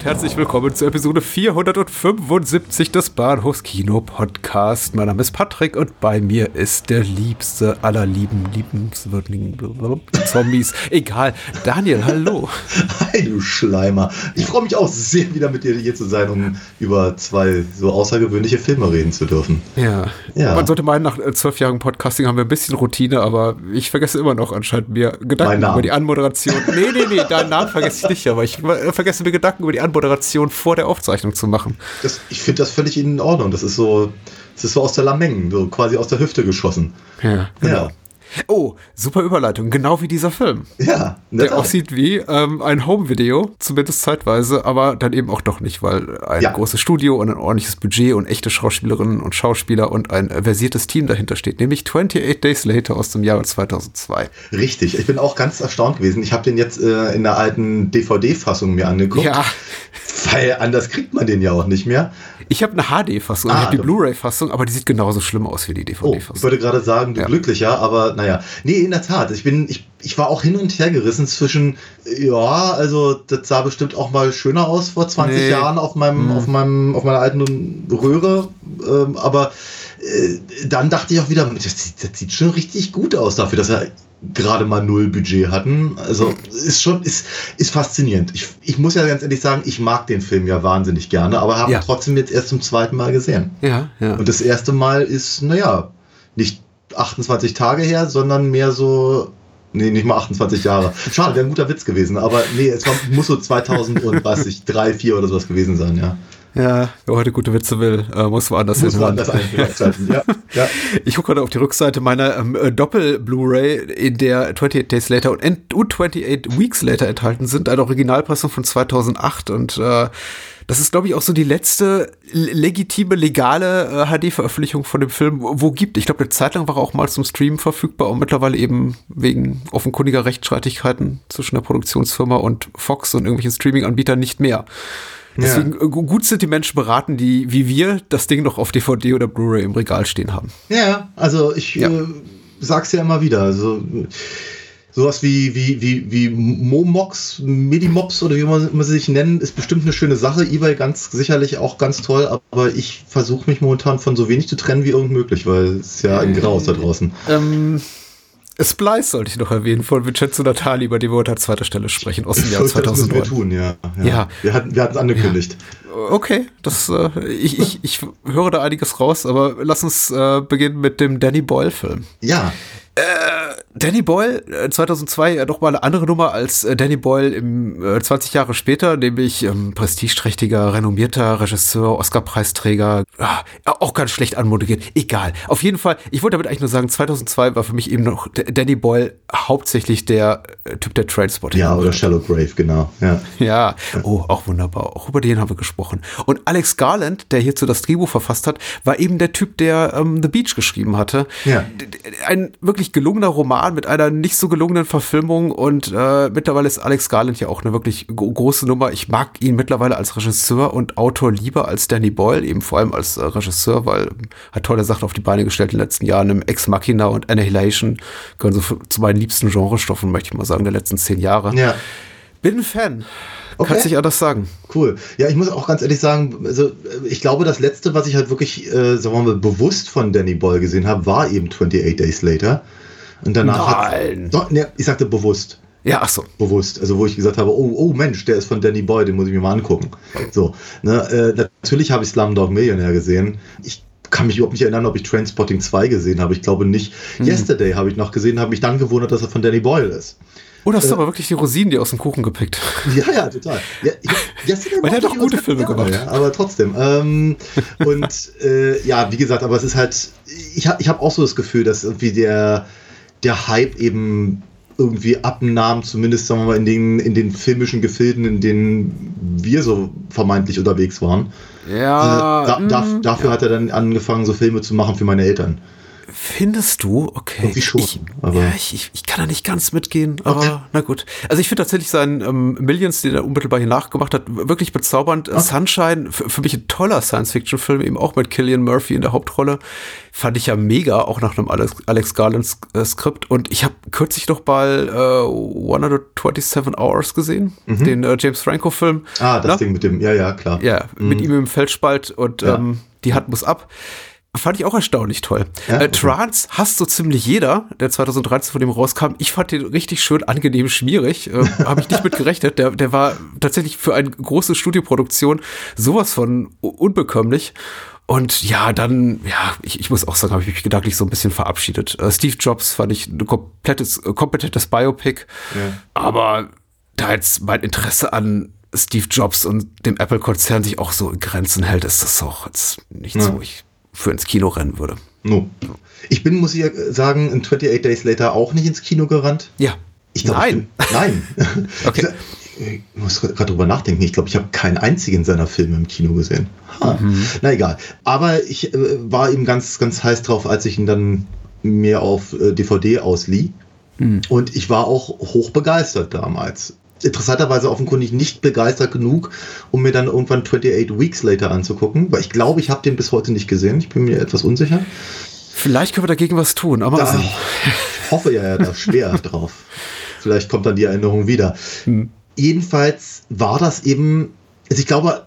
Und herzlich willkommen zur Episode 475 des Bahnhofs Kino Podcast. Mein Name ist Patrick und bei mir ist der liebste aller lieben, liebenswürdigen Zombies. Egal. Daniel, hallo. Hi, du Schleimer. Ich freue mich auch sehr, wieder mit dir hier zu sein, um über zwei so außergewöhnliche Filme reden zu dürfen. Ja. ja. Man sollte meinen, nach äh, zwölf Jahren Podcasting haben wir ein bisschen Routine, aber ich vergesse immer noch anscheinend mir Gedanken über die Anmoderation. Nee, nee, nee, deinen Namen vergesse ich nicht, aber ich äh, vergesse mir Gedanken über die Anmoderation Anmoderation vor der Aufzeichnung zu machen. Das, ich finde das völlig in Ordnung. Das ist so, das ist so aus der Lameng, so quasi aus der Hüfte geschossen. Ja, genau. ja. Oh, super Überleitung, genau wie dieser Film. Ja, der aussieht wie ähm, ein Home-Video, zumindest zeitweise, aber dann eben auch doch nicht, weil ein ja. großes Studio und ein ordentliches Budget und echte Schauspielerinnen und Schauspieler und ein versiertes Team dahinter steht, nämlich 28 Days Later aus dem Jahre 2002. Richtig, ich bin auch ganz erstaunt gewesen. Ich habe den jetzt äh, in der alten DVD-Fassung mir angeguckt. Ja. Weil anders kriegt man den ja auch nicht mehr. Ich habe eine HD-Fassung, ah, ich habe die Blu-ray-Fassung, aber die sieht genauso schlimm aus wie die DVD-Fassung. Oh, ich würde gerade sagen, du ja. glücklicher, aber naja. Nee, in der Tat. Ich bin, ich, ich war auch hin und her gerissen zwischen, ja, also das sah bestimmt auch mal schöner aus vor 20 nee. Jahren auf meinem, hm. auf meinem, auf meiner alten Röhre. Ähm, aber äh, dann dachte ich auch wieder, das, das sieht schon richtig gut aus dafür, dass er gerade mal null Budget hatten. Also ist schon, ist, ist faszinierend. Ich, ich muss ja ganz ehrlich sagen, ich mag den Film ja wahnsinnig gerne, aber habe ja. trotzdem jetzt erst zum zweiten Mal gesehen. Ja, ja. Und das erste Mal ist, naja, nicht 28 Tage her, sondern mehr so Nee, nicht mal 28 Jahre. Schade, wäre ein guter Witz gewesen, aber nee, es war, muss so 2030, 3, 4 oder sowas gewesen sein, ja. Ja, wer heute gute Witze will, äh, muss woanders muss hinhören. Woanders ja, ja. Ich gucke gerade auf die Rückseite meiner ähm, äh, Doppel-Blu-ray, in der 28 Days Later und, und 28 Weeks Later enthalten sind, eine Originalpressung von 2008 und äh, das ist, glaube ich, auch so die letzte legitime, legale äh, HD-Veröffentlichung von dem Film, wo gibt. Ich glaube, eine Zeit lang war er auch mal zum Streamen verfügbar und mittlerweile eben wegen offenkundiger Rechtsstreitigkeiten zwischen der Produktionsfirma und Fox und irgendwelchen Streaming-Anbietern nicht mehr. Deswegen ja. Äh, gut sind die Menschen beraten, die wie wir das Ding noch auf DVD oder Blu-ray im Regal stehen haben. Ja, also ich ja. Äh, sag's ja immer wieder. Also sowas wie, wie, wie, wie Momox, Medimops oder wie man, man sie sich nennen, ist bestimmt eine schöne Sache. Ebay ganz sicherlich auch ganz toll, aber ich versuche mich momentan von so wenig zu trennen wie irgend möglich, weil es ist ja ein Graus da draußen. Ähm, Splice sollte ich noch erwähnen, von Vincenzo Natali, über den wir heute an zweiter Stelle sprechen, aus dem Jahr 2009. Das wir tun, ja. Ja. ja. Wir hatten wir es angekündigt. Ja. Okay, das, äh, ich, ich, ich höre da einiges raus, aber lass uns äh, beginnen mit dem Danny Boyle-Film. Ja. Äh, Danny Boyle, 2002 äh, doch mal eine andere Nummer als äh, Danny Boyle im äh, 20 Jahre später, nämlich ähm, prestigeträchtiger, renommierter Regisseur, Oscar-Preisträger, ah, auch ganz schlecht anmoderiert. Egal. Auf jeden Fall, ich wollte damit eigentlich nur sagen, 2002 war für mich eben noch Danny Boyle hauptsächlich der äh, Typ der Trainspotting. Ja, oder Shallow Grave, genau. Ja. ja, oh, auch wunderbar. Auch über den haben wir gesprochen. Und Alex Garland, der hierzu das Drehbuch verfasst hat, war eben der Typ, der ähm, The Beach geschrieben hatte. Ja. Ein wirklich gelungener Roman mit einer nicht so gelungenen Verfilmung und äh, mittlerweile ist Alex Garland ja auch eine wirklich große Nummer. Ich mag ihn mittlerweile als Regisseur und Autor lieber als Danny Boyle, eben vor allem als äh, Regisseur, weil er hat tolle Sachen auf die Beine gestellt in den letzten Jahren. Im Ex Machina und Annihilation gehören so zu meinen liebsten Genrestoffen, möchte ich mal sagen, der letzten zehn Jahre. Ja. Bin ein Fan. Okay. Kannst nicht anders sagen. Cool. Ja, ich muss auch ganz ehrlich sagen, also ich glaube, das letzte, was ich halt wirklich, äh, sagen wir mal, bewusst von Danny Boyle gesehen habe, war eben 28 Days Later. Und danach Nein. hat. Doch, ne, ich sagte bewusst. Ja, ach so. Bewusst. Also, wo ich gesagt habe, oh, oh Mensch, der ist von Danny Boyle, den muss ich mir mal angucken. So. Ne, äh, natürlich habe ich Slumdog Millionär gesehen. Ich kann mich überhaupt nicht erinnern, ob ich Trainspotting 2 gesehen habe. Ich glaube nicht. Hm. Yesterday habe ich noch gesehen, habe mich dann gewundert, dass er von Danny Boyle ist. Oh, das ist äh, aber wirklich die Rosinen, die aus dem Kuchen gepickt. Ja, ja, total. Ja, ich, Weil er hat doch gute Filme gemacht. Ja, aber trotzdem. Ähm, und äh, ja, wie gesagt, aber es ist halt, ich habe ich hab auch so das Gefühl, dass irgendwie der, der Hype eben irgendwie abnahm, zumindest sagen wir mal in den, in den filmischen Gefilden, in denen wir so vermeintlich unterwegs waren. Ja. Äh, da, da, mhm. dafür ja. hat er dann angefangen, so Filme zu machen für meine Eltern. Findest du? Okay. Schon. Ich, aber ja, ich, ich, ich, kann da nicht ganz mitgehen, aber okay. na gut. Also ich finde tatsächlich seinen ähm, Millions, den er unmittelbar hier nachgemacht hat, wirklich bezaubernd. Okay. Sunshine, für mich ein toller Science-Fiction-Film, eben auch mit Killian Murphy in der Hauptrolle. Fand ich ja mega, auch nach einem Alex, Alex Garland-Skript. Äh, Und ich habe kürzlich doch mal äh, 127 Hours gesehen, mhm. den äh, James Franco-Film. Ah, das na? Ding mit dem, ja, ja, klar. Ja, mhm. mit ihm im Feldspalt und ja. ähm, die Hand muss ab. Fand ich auch erstaunlich toll. Ja, okay. äh, Trance hasst so ziemlich jeder, der 2013 von dem rauskam. Ich fand den richtig schön angenehm schmierig. Äh, Habe ich nicht mit gerechnet. Der, der war tatsächlich für eine große Studioproduktion sowas von unbekömmlich. Und ja, dann, ja, ich, ich muss auch sagen, habe ich mich gedanklich so ein bisschen verabschiedet. Äh, Steve Jobs fand ich ein komplettes, äh, kompetentes Biopic. Ja. Aber da jetzt mein Interesse an Steve Jobs und dem Apple-Konzern sich auch so in Grenzen hält, ist das auch jetzt nicht ja. so. Ich für ins Kino rennen würde. No. Ich bin, muss ich sagen, in 28 Days Later auch nicht ins Kino gerannt. Ja. Ich glaub, nein. Ich bin, nein. okay. Ich muss gerade drüber nachdenken. Ich glaube, ich habe keinen einzigen seiner Filme im Kino gesehen. Mhm. Na egal. Aber ich äh, war eben ganz, ganz heiß drauf, als ich ihn dann mir auf äh, DVD auslieh. Mhm. Und ich war auch hoch begeistert damals interessanterweise offenkundig nicht begeistert genug, um mir dann irgendwann 28 Weeks Later anzugucken, weil ich glaube, ich habe den bis heute nicht gesehen. Ich bin mir etwas unsicher. Vielleicht können wir dagegen was tun, aber da, ich hoffe ja, ja da schwer drauf. Vielleicht kommt dann die Erinnerung wieder. Hm. Jedenfalls war das eben, also ich glaube,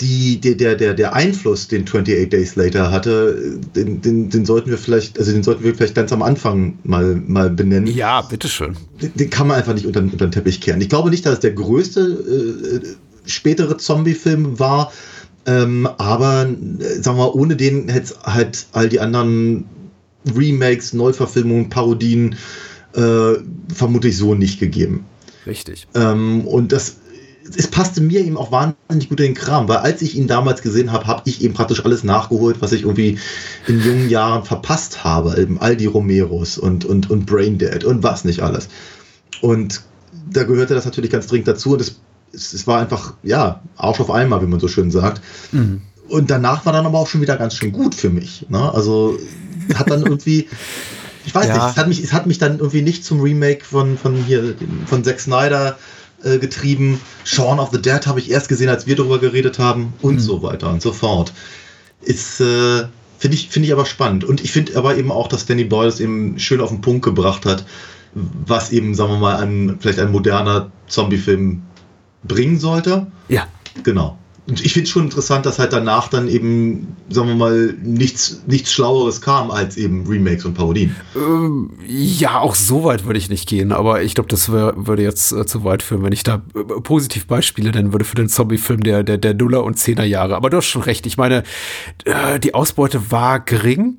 die, der, der, der Einfluss, den 28 Days Later hatte, den, den, den sollten wir vielleicht, also den sollten wir vielleicht ganz am Anfang mal, mal benennen. Ja, bitteschön. Den, den kann man einfach nicht unter, unter den Teppich kehren. Ich glaube nicht, dass es der größte äh, spätere Zombie-Film war, ähm, aber äh, sagen wir ohne den hätte es halt all die anderen Remakes, Neuverfilmungen, Parodien äh, vermutlich so nicht gegeben. Richtig. Ähm, und das es passte mir eben auch wahnsinnig gut in den Kram, weil als ich ihn damals gesehen habe, habe ich eben praktisch alles nachgeholt, was ich irgendwie in jungen Jahren verpasst habe. Eben all die Romeros und, und, und Braindead und was nicht alles. Und da gehörte das natürlich ganz dringend dazu und es, es war einfach, ja, Arsch auf einmal, wie man so schön sagt. Mhm. Und danach war dann aber auch schon wieder ganz schön gut für mich. Ne? Also hat dann irgendwie, ich weiß ja. nicht, es hat, mich, es hat mich dann irgendwie nicht zum Remake von, von hier, von Zack Snyder äh, getrieben. Shaun of the Dead habe ich erst gesehen, als wir darüber geredet haben und mhm. so weiter und so fort. Ist, äh, finde ich, finde ich aber spannend. Und ich finde aber eben auch, dass Danny Boyle es eben schön auf den Punkt gebracht hat, was eben, sagen wir mal, ein, vielleicht ein moderner Zombie-Film bringen sollte. Ja. Genau. Und ich finde es schon interessant, dass halt danach dann eben, sagen wir mal, nichts, nichts Schlaueres kam als eben Remakes und Parodien. Ähm, ja, auch so weit würde ich nicht gehen, aber ich glaube, das wär, würde jetzt äh, zu weit führen, wenn ich da äh, positiv Beispiele nennen würde für den Zombie-Film der, der, der Nuller- und Zehner Jahre. Aber du hast schon recht. Ich meine, äh, die Ausbeute war gering.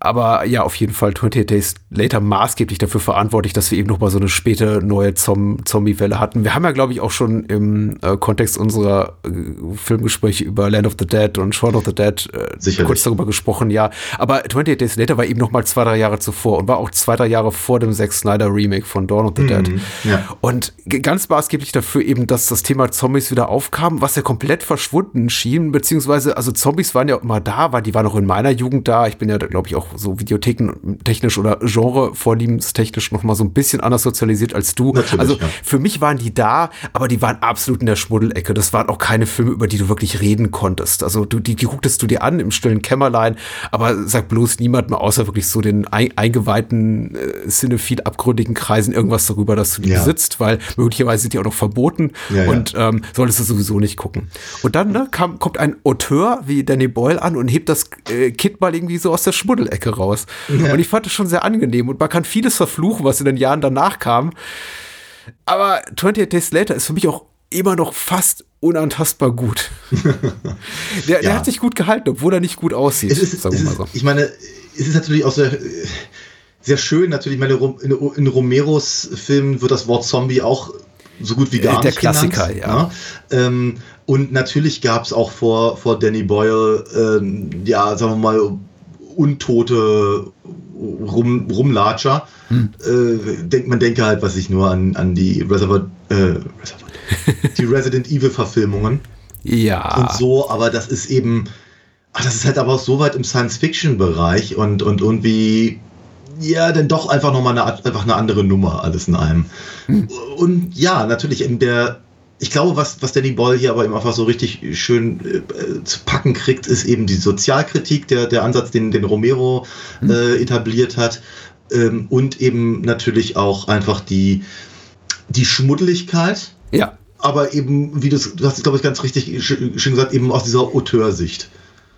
Aber ja, auf jeden Fall 28 Days Later maßgeblich dafür verantwortlich, dass wir eben noch mal so eine späte neue Zom Zombie-Welle hatten. Wir haben ja, glaube ich, auch schon im äh, Kontext unserer äh, Filmgespräche über Land of the Dead und Shaun of the Dead äh, kurz darüber gesprochen, ja. Aber 28 Days Later war eben noch mal zwei, drei Jahre zuvor und war auch zwei, drei Jahre vor dem Zack Snyder Remake von Dawn of the mhm, Dead. Ja. Und ganz maßgeblich dafür eben, dass das Thema Zombies wieder aufkam, was ja komplett verschwunden schien, beziehungsweise, also Zombies waren ja immer da, weil die waren auch in meiner Jugend da. Ich bin ja, glaube ich, auch so videothekentechnisch oder Genre-vorliebenstechnisch noch mal so ein bisschen anders sozialisiert als du. Natürlich, also ja. für mich waren die da, aber die waren absolut in der Schmuddelecke. Das waren auch keine Filme, über die du wirklich reden konntest. Also du, die, die gucktest du dir an im stillen Kämmerlein, aber sag bloß niemand mehr außer wirklich so den ein, eingeweihten äh, cinephil abgründigen Kreisen irgendwas darüber, dass du die Ja. besitzt, weil möglicherweise sind die auch noch verboten ja. und ähm, solltest du sowieso nicht gucken. Und dann ne, kam, kommt ein Auteur wie Danny Boyle an und hebt das äh, Kind mal irgendwie so aus der Schmuddelecke raus. Und ich fand das schon sehr angenehm und man kann vieles verfluchen, was in den Jahren danach kam. Aber 28 Days Later ist für mich auch immer noch fast unantastbar gut. der, der Ja. hat sich gut gehalten, obwohl er nicht gut aussieht, es ist, sagen es wir mal ist, so. ich meine, es ist natürlich auch sehr, sehr schön, natürlich, ich meine, in, in Romeros Filmen wird das Wort Zombie auch so gut wie gar Der nicht Klassiker, genannt, ja. ne? Ähm, und natürlich gab es auch vor, vor Danny Boyle, ähm, ja, sagen wir mal, untote Rum, Rumlatscher. Hm. Äh, denkt, man denke halt, was ich nur an, an die Reservoir, äh, Reservoir, die Resident Evil Verfilmungen Ja. und so, aber das ist eben, ach, das ist halt aber auch so weit im Science-Fiction-Bereich und, und irgendwie, ja, dann doch einfach nochmal eine, einfach eine andere Nummer, alles in einem. Und ja, natürlich in der, ich glaube, was, was Danny Boyle hier aber eben einfach so richtig schön äh, zu packen kriegt, ist eben die Sozialkritik, der, der Ansatz, den, den Romero äh, etabliert hat. Ähm, und eben natürlich auch einfach die, die Schmuddeligkeit, Ja. aber eben, wie du du hast es, glaube ich, ganz richtig sch- schön gesagt, eben aus dieser Auteursicht.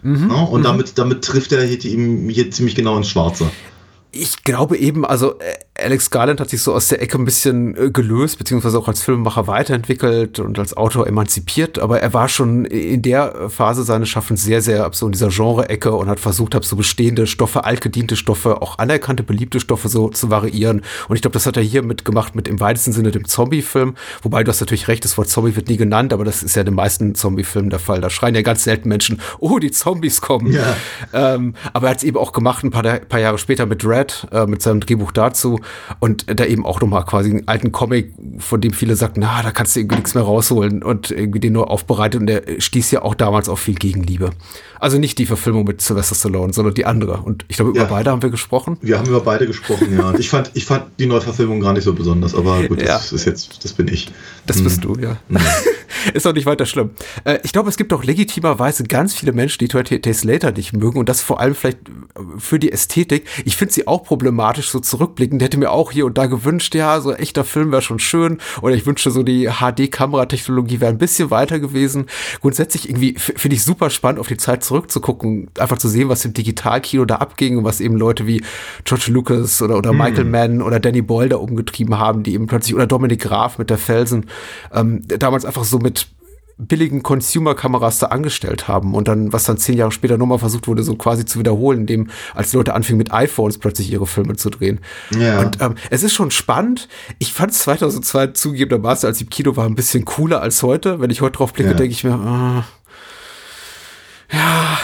Ja, und damit, damit trifft er hier, die- hier ziemlich genau ins Schwarze. Ich glaube eben, also äh, Alex Garland hat sich so aus der Ecke ein bisschen äh, gelöst, beziehungsweise auch als Filmemacher weiterentwickelt und als Autor emanzipiert, aber er war schon in der Phase seines Schaffens sehr, sehr so in dieser Genre-Ecke und hat versucht, hab so bestehende Stoffe, altgediente Stoffe, auch anerkannte, beliebte Stoffe so zu variieren. Und ich glaube, das hat er hier mitgemacht mit im weitesten Sinne dem Zombie-Film, wobei du hast natürlich recht, das Wort Zombie wird nie genannt, aber das ist ja in den meisten Zombie-Filmen der Fall. Da schreien ja ganz selten Menschen, oh, die Zombies kommen. Ja. Ähm, aber er hat es eben auch gemacht, ein paar, paar Jahre später mit Red, äh, mit seinem Drehbuch dazu. Und da eben auch nochmal quasi einen alten Comic, von dem viele sagten, na, da kannst du irgendwie nichts mehr rausholen und irgendwie den nur aufbereitet. Und der stieß ja auch damals auf viel Gegenliebe. Also nicht die Verfilmung mit Sylvester Stallone, sondern die andere. Und ich glaube, Ja. über beide haben wir gesprochen. Wir haben über beide gesprochen, ja. Ich fand, ich fand die Neuverfilmung gar nicht so besonders, aber gut, das Ja. ist jetzt, das bin ich. Das bist du, ja. ist doch nicht weiter schlimm. Äh, ich glaube, es gibt auch legitimerweise ganz viele Menschen, die 28 Days Later nicht mögen und das vor allem vielleicht für die Ästhetik. Ich finde sie auch problematisch, so zurückblickend. Hätte mir auch hier und da gewünscht, ja, so echter Film wäre schon schön oder ich wünschte so, die HD-Kameratechnologie wäre ein bisschen weiter gewesen. Grundsätzlich irgendwie finde ich super spannend, auf die Zeit zurückzugucken, einfach zu sehen, was im Digitalkino da abging und was eben Leute wie George Lucas oder, oder Michael Mann oder Danny Boyle da umgetrieben haben, die eben plötzlich, oder Dominik Graf mit der Felsen, ähm, damals einfach so mit billigen Consumer-Kameras da angestellt haben und dann, was dann zehn Jahre später nochmal versucht wurde, so quasi zu wiederholen, indem als Leute anfingen mit iPhones plötzlich ihre Filme zu drehen. Ja. Und ähm, es ist schon spannend. Ich fand es 2002 zugegebenermaßen, als ich im Kino war, ein bisschen cooler als heute. Wenn ich heute drauf blicke, Ja. denke ich mir, ah, ja,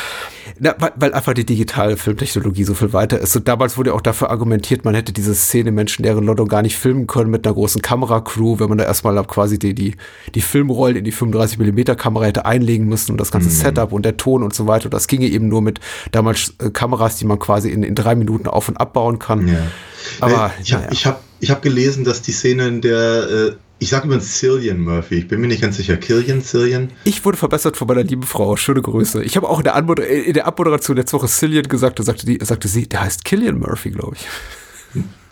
na, weil, weil einfach die digitale Filmtechnologie so viel weiter ist. Und damals wurde auch dafür argumentiert, man hätte diese Szene Menschen deren Lotto gar nicht filmen können mit einer großen Kameracrew, wenn man da erstmal quasi die, die, die Filmrollen in die 35 mm Kamera hätte einlegen müssen und das ganze Setup und der Ton und so weiter. Und das ginge eben nur mit damals äh, Kameras, die man quasi in, in drei Minuten auf und abbauen kann. Ja. Aber Äh, ich habe ich hab, ich hab gelesen, dass die Szene in der, äh, ich sage übrigens Cillian Murphy, ich bin mir nicht ganz sicher, Killian, Cillian? Ich wurde verbessert von meiner lieben Frau. Schöne Grüße. Ich habe auch in der, in der Abmoderation letzte Woche Cillian gesagt, da sagte, die, sagte sie, der heißt Killian Murphy, glaube ich.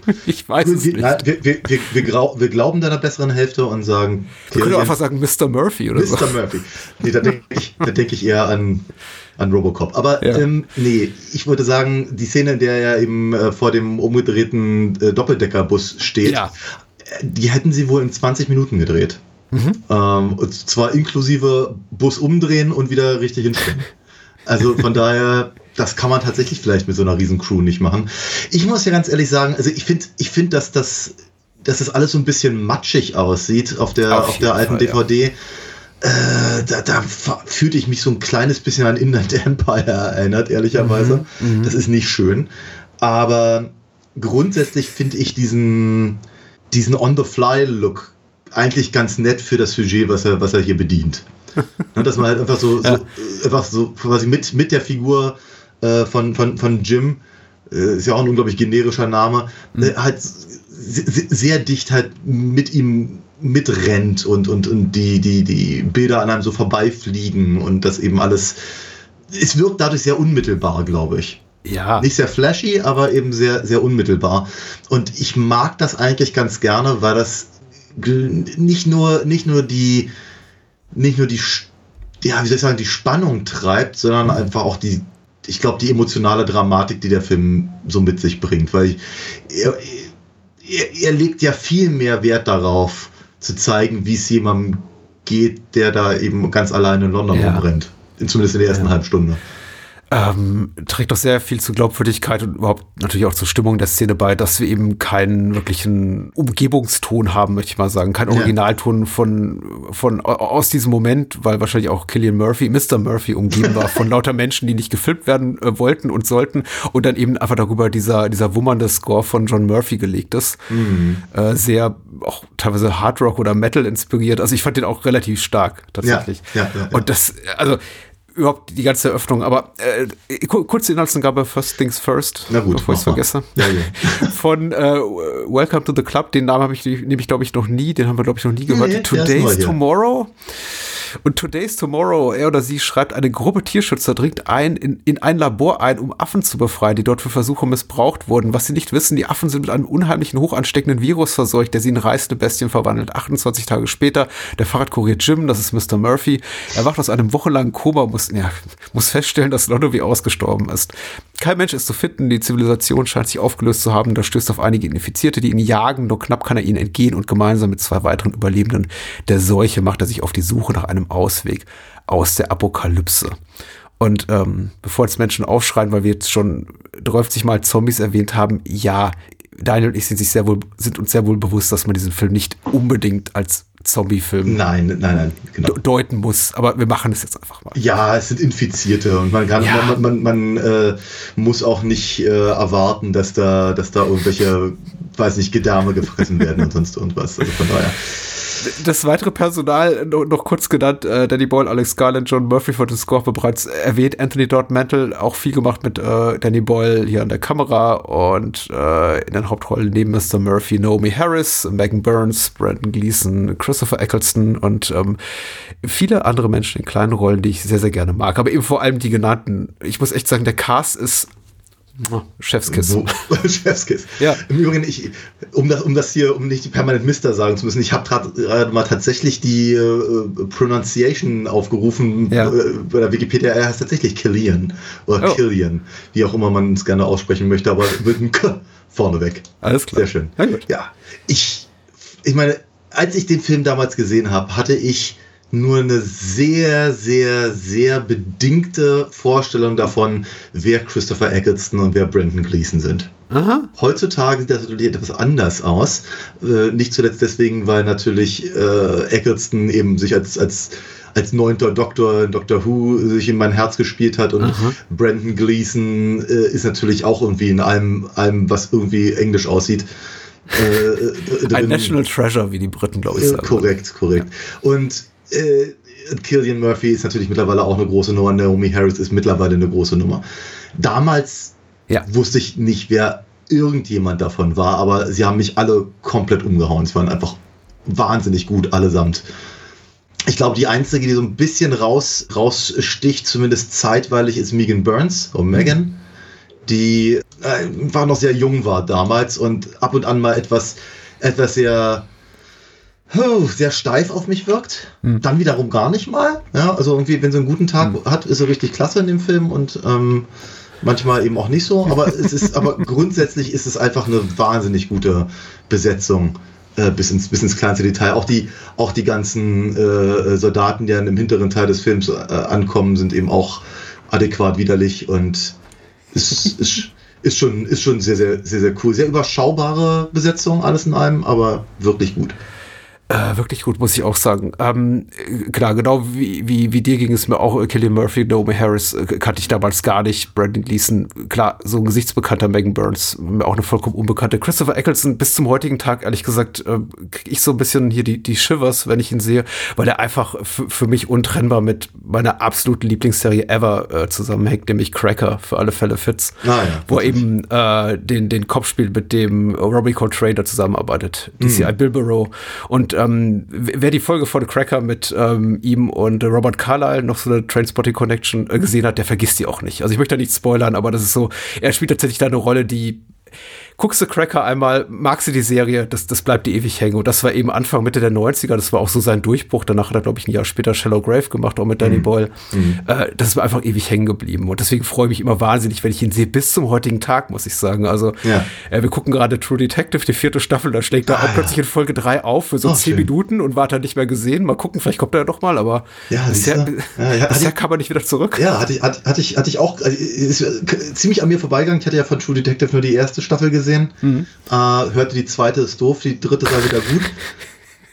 ich weiß es Wir, nicht. nein, wir, wir, wir, wir, grau- wir glauben deiner besseren Hälfte und sagen Wir können doch einfach sagen Mr. Murphy oder so. Mr. Murphy. Nee, da denke ich, da denk ich eher an, an Robocop. Aber Ja. ähm, nee, ich würde sagen, die Szene, in der er eben äh, vor dem umgedrehten äh, Doppeldeckerbus steht, Ja. Die hätten sie wohl in 20 Minuten gedreht. Mhm. Ähm, und zwar inklusive Bus umdrehen und wieder richtig hinstellen. Also von daher, das kann man tatsächlich vielleicht mit so einer riesen Crew nicht machen. Ich muss ja ganz ehrlich sagen, also ich finde, ich finde, dass das, dass das alles so ein bisschen matschig aussieht auf der, Auf auf, der alten Fall, ja. DVD. Äh, da, da fühlte ich mich so ein kleines bisschen an Inland Empire erinnert, ehrlicherweise. Mhm, Das ist nicht schön. Aber grundsätzlich finde ich diesen, diesen On-the-Fly-Look eigentlich ganz nett für das Sujet, was er, was er hier bedient. Ne, dass man halt einfach so, so, Ja. einfach so quasi mit, mit der Figur äh, von, von, von Jim äh, ist ja auch ein unglaublich generischer Name, mhm. äh, halt sehr dicht halt mit ihm mitrennt und, und, und die, die, die Bilder an einem so vorbeifliegen und das eben alles. Es wirkt dadurch sehr unmittelbar, glaube ich. Ja. Nicht sehr flashy, aber eben sehr, sehr unmittelbar. Und ich mag das eigentlich ganz gerne, weil das nicht nur, nicht nur die, nicht nur die, ja, wie soll ich sagen, die Spannung treibt, sondern einfach auch die, ich glaube, die emotionale Dramatik, die der Film so mit sich bringt, weil ich, er, er, er legt ja viel mehr Wert darauf, zu zeigen, wie es jemandem geht, der da eben ganz alleine in London ja. rumrennt. Zumindest in der ersten ja. halben Stunde ähm, trägt doch sehr viel zur Glaubwürdigkeit und überhaupt natürlich auch zur Stimmung der Szene bei, dass wir eben keinen wirklichen Umgebungston haben, möchte ich mal sagen. Kein Originalton von, von aus diesem Moment, weil wahrscheinlich auch Killian Murphy, Mr. Murphy umgeben war von lauter Menschen, die nicht gefilmt werden äh, wollten und sollten und dann eben einfach darüber dieser, dieser wummernde Score von John Murphy gelegt ist. Mhm. Äh, sehr auch teilweise Hard Rock oder Metal inspiriert. Also ich fand den auch relativ stark tatsächlich. Ja, ja, ja, und das, also überhaupt die ganze Eröffnung. Aber äh, kurze Inhaltsangabe, First Things First, Na gut, bevor ich es vergesse. Ja, ja. Von äh, Welcome to the Club, den Namen habe ich nämlich, glaube ich, noch nie, den haben wir, glaube ich, noch nie gehört. Nee, Today's Tomorrow. Und Today's Tomorrow, er oder sie schreibt, eine Gruppe Tierschützer dringt ein, in, in ein Labor ein, um Affen zu befreien, die dort für Versuche missbraucht wurden. Was sie nicht wissen, die Affen sind mit einem unheimlichen, hochansteckenden Virus verseucht, der sie in reißende Bestien verwandelt. 28 Tage später, der Fahrradkurier Jim, das ist Mr. Murphy, erwacht aus einem wochenlangen Koma, muss, ja, muss feststellen, dass Lotto ausgestorben ist. Kein Mensch ist zu finden, die Zivilisation scheint sich aufgelöst zu haben, da stößt auf einige Infizierte, die ihn jagen, nur knapp kann er ihnen entgehen und gemeinsam mit zwei weiteren Überlebenden der Seuche macht er sich auf die Suche nach einem Ausweg aus der Apokalypse. Und ähm, bevor jetzt Menschen aufschreien, weil wir jetzt schon 30 Mal Zombies erwähnt haben, ja, Daniel und ich sind, sich sehr wohl, sind uns sehr wohl bewusst, dass man diesen Film nicht unbedingt als Zombie-Film nein, nein, nein, genau. deuten muss. Aber wir machen es jetzt einfach mal. Ja, es sind Infizierte und man kann, ja. man, man, man äh, muss auch nicht äh, erwarten, dass da, dass da irgendwelche, weiß nicht, Gedärme gefressen werden und sonst irgendwas. Also von daher das weitere Personal noch, kurz genannt, äh, Danny Boyle, Alex Garland, John Murphy von den Score bereits erwähnt, Anthony Dodd Mantle, auch viel gemacht mit äh, Danny Boyle hier an der Kamera und äh, in den Hauptrollen neben Mr. Murphy Naomi Harris, Megan Burns, Brandon Gleason, Christopher Eccleston und ähm, viele andere Menschen in kleinen Rollen, die ich sehr, sehr gerne mag. Aber eben vor allem die genannten. Ich muss echt sagen, der Cast ist Chefskiss. So, Chefskiss. Ja. Im Übrigen, ich, um das, um das hier, um nicht permanent Mister sagen zu müssen, ich habe gerade mal tatsächlich die äh, Pronunciation aufgerufen. Ja. Äh, bei der Wikipedia, er heißt tatsächlich Killian oder oh. Killian, wie auch immer man es gerne aussprechen möchte, aber mit einem K vorneweg. Alles klar. Sehr schön. Ja, ja. Ich, ich meine, als ich den Film damals gesehen habe, hatte ich nur eine sehr, sehr, sehr bedingte Vorstellung davon, wer Christopher Eccleston und wer Brandon Gleason sind. Aha. Heutzutage sieht das natürlich etwas anders aus. Äh, nicht zuletzt deswegen, weil natürlich äh, Eccleston eben sich als, als, als neunter Doktor in Doctor Who sich in mein Herz gespielt hat und Aha. Brandon Gleason äh, ist natürlich auch irgendwie in allem, allem, was irgendwie englisch aussieht. Äh, Ein National Treasure, wie die Briten, glaube ich, sagen. Korrekt, korrekt. Und äh, Killian Murphy ist natürlich mittlerweile auch eine große Nummer. Naomi Harris ist mittlerweile eine große Nummer. Damals ja. wusste ich nicht, wer irgendjemand davon war, aber sie haben mich alle komplett umgehauen. Sie waren einfach wahnsinnig gut allesamt. Ich glaube, die einzige, die so ein bisschen raus, raussticht, zumindest zeitweilig, ist Megan Burns, oder Megan, die äh, war noch sehr jung war damals und ab und an mal etwas, etwas sehr sehr steif auf mich wirkt. Hm. Dann wiederum gar nicht mal. Ja, also irgendwie, wenn sie einen guten Tag hm. hat, ist er richtig klasse in dem Film und ähm, manchmal eben auch nicht so. Aber es ist, aber grundsätzlich ist es einfach eine wahnsinnig gute Besetzung. Äh, bis, ins, bis ins kleinste Detail. Auch die, auch die ganzen äh, Soldaten, die dann im hinteren Teil des Films äh, ankommen, sind eben auch adäquat widerlich und es ist, ist, schon, ist schon sehr, sehr, sehr, sehr cool. Sehr überschaubare Besetzung, alles in allem, aber wirklich gut. Äh, wirklich gut, muss ich auch sagen. Ähm, klar, genau wie, wie, wie dir ging es mir auch. Äh, Killian Murphy, Naomi Harris äh, kannte ich damals gar nicht. Brandon Gleason, klar, so ein gesichtsbekannter Megan Burns, mir auch eine vollkommen unbekannte. Christopher Eccleston, bis zum heutigen Tag, ehrlich gesagt, äh, kriege ich so ein bisschen hier die, die Shivers, wenn ich ihn sehe, weil er einfach für mich untrennbar mit meiner absoluten Lieblingsserie ever äh, zusammenhängt, nämlich Cracker, für alle Fälle Fits. Ah, ja, wo er eben äh, den, den Kopf spielt, mit dem Robbie Coltrane zusammenarbeitet. DCI mhm. Bilbero. Und ähm, wer die Folge von Cracker mit ähm, ihm und Robert Carlyle noch so eine Trainspotting Connection äh, gesehen hat, der vergisst die auch nicht. Also ich möchte da nicht spoilern, aber das ist so, er spielt tatsächlich da eine Rolle, die guckst du Cracker einmal, magst du die Serie, das, das bleibt dir ewig hängen. Und das war eben Anfang, Mitte der 90er, das war auch so sein Durchbruch. Danach hat er, glaube ich, ein Jahr später Shallow Grave gemacht, auch mit Danny mhm. Boyle. Mhm. Äh, das ist mir einfach ewig hängen geblieben. Und deswegen freue ich mich immer wahnsinnig, wenn ich ihn sehe, bis zum heutigen Tag, muss ich sagen. Also, ja. äh, wir gucken gerade True Detective, die vierte Staffel, da schlägt er ah, auch ja. plötzlich in Folge 3 auf für so oh, 10 schön. Minuten und war dann nicht mehr gesehen. Mal gucken, vielleicht kommt er ja doch mal, aber ja, bisher, ja, bisher kam er nicht wieder zurück. Ja, hatte, hatte, hatte, ich, hatte ich auch, also, ist ziemlich an mir vorbeigegangen. Ich hatte ja von True Detective nur die erste Staffel gesehen. Mhm. Äh, hörte die zweite ist doof, die dritte war wieder gut.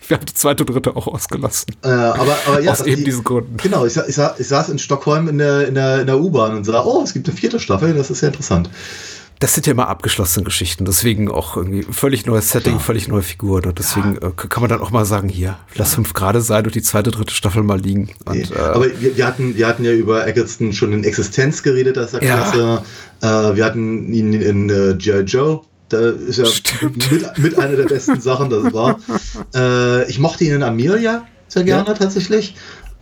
Wir haben die zweite und dritte auch ausgelassen. Äh, aber, aber ja, Aus eben die, diesen Gründen. Genau, ich, ich, ich, saß in Stockholm in der, in der, in der U-Bahn und sah, oh, es gibt eine vierte Staffel, das ist ja interessant. Das sind ja immer abgeschlossene Geschichten, deswegen auch irgendwie völlig neues Setting, ja. völlig neue Figuren und deswegen ja. äh, kann man dann auch mal sagen, hier, lass fünf Grade sein und die zweite, dritte Staffel mal liegen. Und, äh, Aber wir, wir, hatten, wir hatten ja über Eggleston schon in Existenz geredet, das ist ja klasse. Äh, wir hatten ihn in äh, G.I. Joe da ist ja mit, mit, einer der besten Sachen, das war. Äh, ich mochte ihn in Amelia sehr gerne tatsächlich.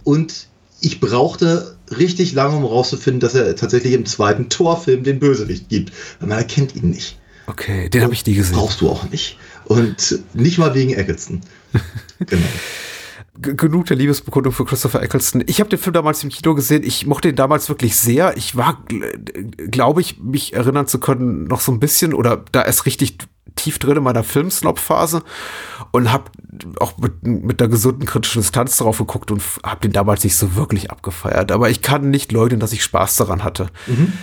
Und ich brauchte richtig lange, um herauszufinden, dass er tatsächlich im zweiten Torfilm den Bösewicht gibt. Weil man erkennt ihn nicht. Okay, den habe ich nie gesehen. Brauchst du auch nicht. Und nicht mal wegen Eccleston. genau genug der Liebesbekundung für Christopher Eccleston. Ich habe den Film damals im Kino gesehen. Ich mochte ihn damals wirklich sehr. Ich war, glaube ich, mich erinnern zu können, noch so ein bisschen oder da erst richtig tief drin in meiner Filmsnob-Phase und habe auch mit, mit einer gesunden kritischen Distanz darauf geguckt und habe den damals nicht so wirklich abgefeiert. Aber ich kann nicht leugnen, dass ich Spaß daran hatte. Mhm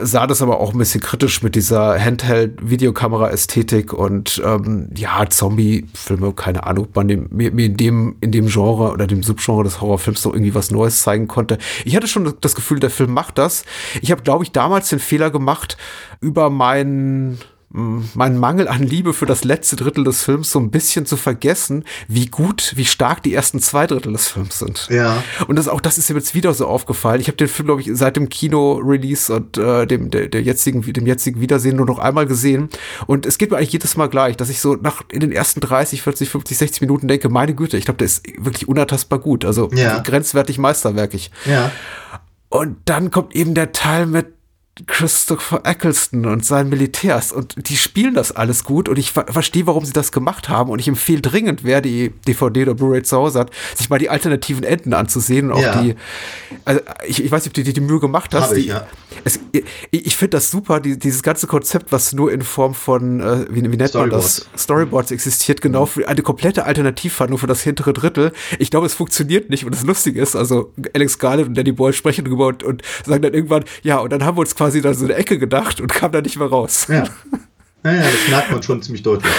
sah das aber auch ein bisschen kritisch mit dieser Handheld-Videokamera-Ästhetik und ähm, ja, Zombie-Filme, keine Ahnung, ob man dem, mir, mir in dem, in dem Genre oder dem Subgenre des Horrorfilms so irgendwie was Neues zeigen konnte. Ich hatte schon das Gefühl, der Film macht das. Ich habe, glaube ich, damals den Fehler gemacht, über meinen meinen Mangel an Liebe für das letzte Drittel des Films so ein bisschen zu vergessen, wie gut, wie stark die ersten zwei Drittel des Films sind. Ja. Und das auch das ist mir jetzt wieder so aufgefallen. Ich habe den Film glaube ich seit dem Kino-Release und äh, dem der, der jetzigen dem jetzigen Wiedersehen nur noch einmal gesehen und es geht mir eigentlich jedes Mal gleich, dass ich so nach in den ersten 30, 40, 50, 60 Minuten denke, meine Güte, ich glaube, der ist wirklich unertastbar gut, also ja. grenzwertig meisterwerkig. Ja. Und dann kommt eben der Teil mit Christopher Eccleston und seinen Militärs und die spielen das alles gut und ich ver verstehe, warum sie das gemacht haben und ich empfehle dringend, wer die DVD oder Blu-ray zu Hause hat, sich mal die alternativen Enden anzusehen und ja. auch die, also ich, ich weiß nicht, ob du dir die Mühe gemacht hast. Ich, ja. es, ich, ich finde das super, die, dieses ganze Konzept, was nur in Form von, äh, wie, wie nennt Storyboards. man das, Storyboards existiert, genau, für eine komplette Alternativhandlung für das hintere Drittel. Ich glaube, es funktioniert nicht und das lustig ist, also Alex Scarlett und Danny Boyle sprechen drüber und, und sagen dann irgendwann, ja, und dann haben wir uns quasi quasi da so eine Ecke gedacht und kam da nicht mehr raus. Ja. Naja, das merkt man schon ziemlich deutlich.